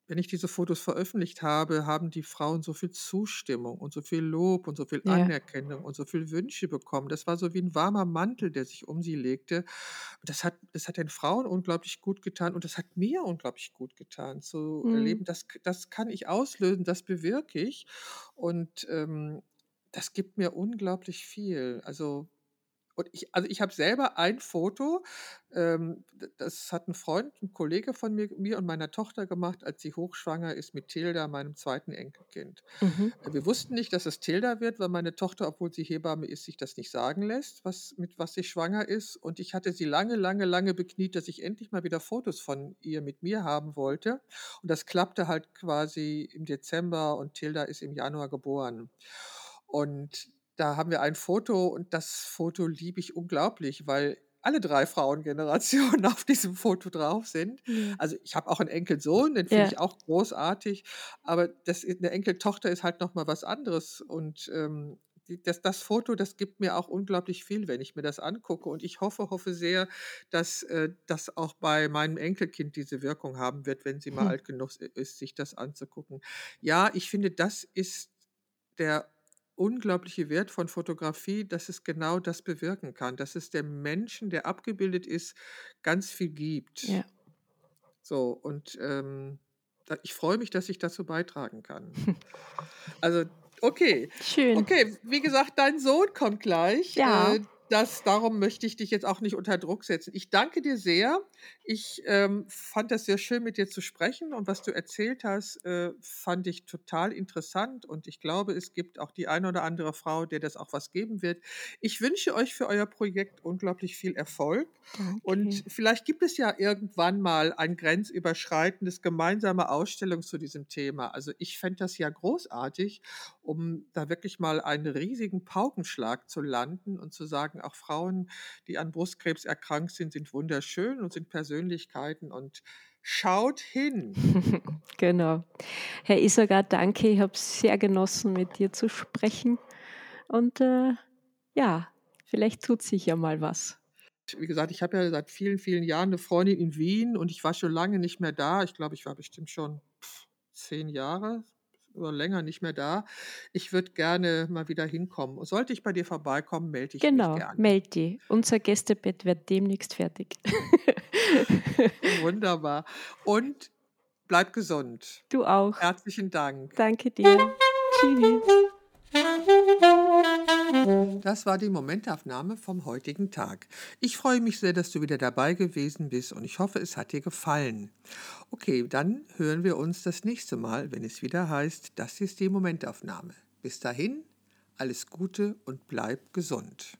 wenn ich diese Fotos veröffentlicht habe, haben die Frauen so viel Zustimmung und so viel Lob und so viel Ja. Anerkennung und so viel Wünsche bekommen. Das war so wie ein warmer Mantel, der sich um sie legte. Das hat, das hat den Frauen unglaublich gut getan und das hat mir unglaublich gut getan, zu Mhm. erleben, das, das kann ich auslösen, das bewirke ich. Und ähm, das gibt mir unglaublich viel. Also und ich also, ich habe selber ein Foto, ähm, das hat ein Freund, ein Kollege von mir mir und meiner Tochter gemacht, als sie hochschwanger ist mit Tilda, meinem zweiten Enkelkind. Mhm. Äh, wir wussten nicht, dass es Tilda wird, weil meine Tochter, obwohl sie Hebamme ist, sich das nicht sagen lässt, was mit was sie schwanger ist. Und ich hatte sie lange, lange, lange bekniet, dass ich endlich mal wieder Fotos von ihr mit mir haben wollte. Und das klappte halt quasi im Dezember und Tilda ist im Januar geboren. Und da haben wir ein Foto und das Foto liebe ich unglaublich, weil alle drei Frauengenerationen (laughs) auf diesem Foto drauf sind. Also ich habe auch einen Enkelsohn, den finde Ja. ich auch großartig, aber das, eine Enkeltochter ist halt nochmal was anderes. Und ähm, das, das Foto, das gibt mir auch unglaublich viel, wenn ich mir das angucke. Und ich hoffe, hoffe sehr, dass äh, das auch bei meinem Enkelkind diese Wirkung haben wird, wenn sie mal Hm. alt genug ist, sich das anzugucken. Ja, ich finde, das ist der unglaubliche Wert von Fotografie, dass es genau das bewirken kann, dass es dem Menschen, der abgebildet ist, ganz viel gibt. Ja. So, und ähm, ich freue mich, dass ich dazu beitragen kann. (laughs) Also, okay. Schön. Okay, wie gesagt, dein Sohn kommt gleich. Ja. Äh, das, darum möchte ich dich jetzt auch nicht unter Druck setzen. Ich danke dir sehr. Ich ähm, fand das sehr schön, mit dir zu sprechen und was du erzählt hast, äh, fand ich total interessant und ich glaube, es gibt auch die eine oder andere Frau, der das auch was geben wird. Ich wünsche euch für euer Projekt unglaublich viel Erfolg und Danke. vielleicht gibt es ja irgendwann mal ein grenzüberschreitendes gemeinsame Ausstellung zu diesem Thema. Also ich fände das ja großartig, um da wirklich mal einen riesigen Paukenschlag zu landen und zu sagen, auch Frauen, die an Brustkrebs erkrankt sind, sind wunderschön und sind Persönlichkeiten und schaut hin. (laughs) Genau. Herr Isagar, danke. Ich habe es sehr genossen, mit dir zu sprechen. Und äh, ja, vielleicht tut sich ja mal was. Wie gesagt, ich habe ja seit vielen, vielen Jahren eine Freundin in Wien und ich war schon lange nicht mehr da. Ich glaube, ich war bestimmt schon zehn Jahre oder länger nicht mehr da. Ich würde gerne mal wieder hinkommen. Sollte ich bei dir vorbeikommen, melde ich Genau, mich gerne. meld die. Unser Gästebett wird demnächst fertig. (laughs) Wunderbar. Und bleib gesund. du auch. Herzlichen Dank. Danke dir. Tschüss. Das war die Momentaufnahme vom heutigen Tag. Ich freue mich sehr, dass du wieder dabei gewesen bist und ich hoffe, es hat dir gefallen. Okay, dann hören wir uns das nächste Mal, wenn es wieder heißt, das ist die Momentaufnahme. Bis dahin, alles Gute und bleib gesund.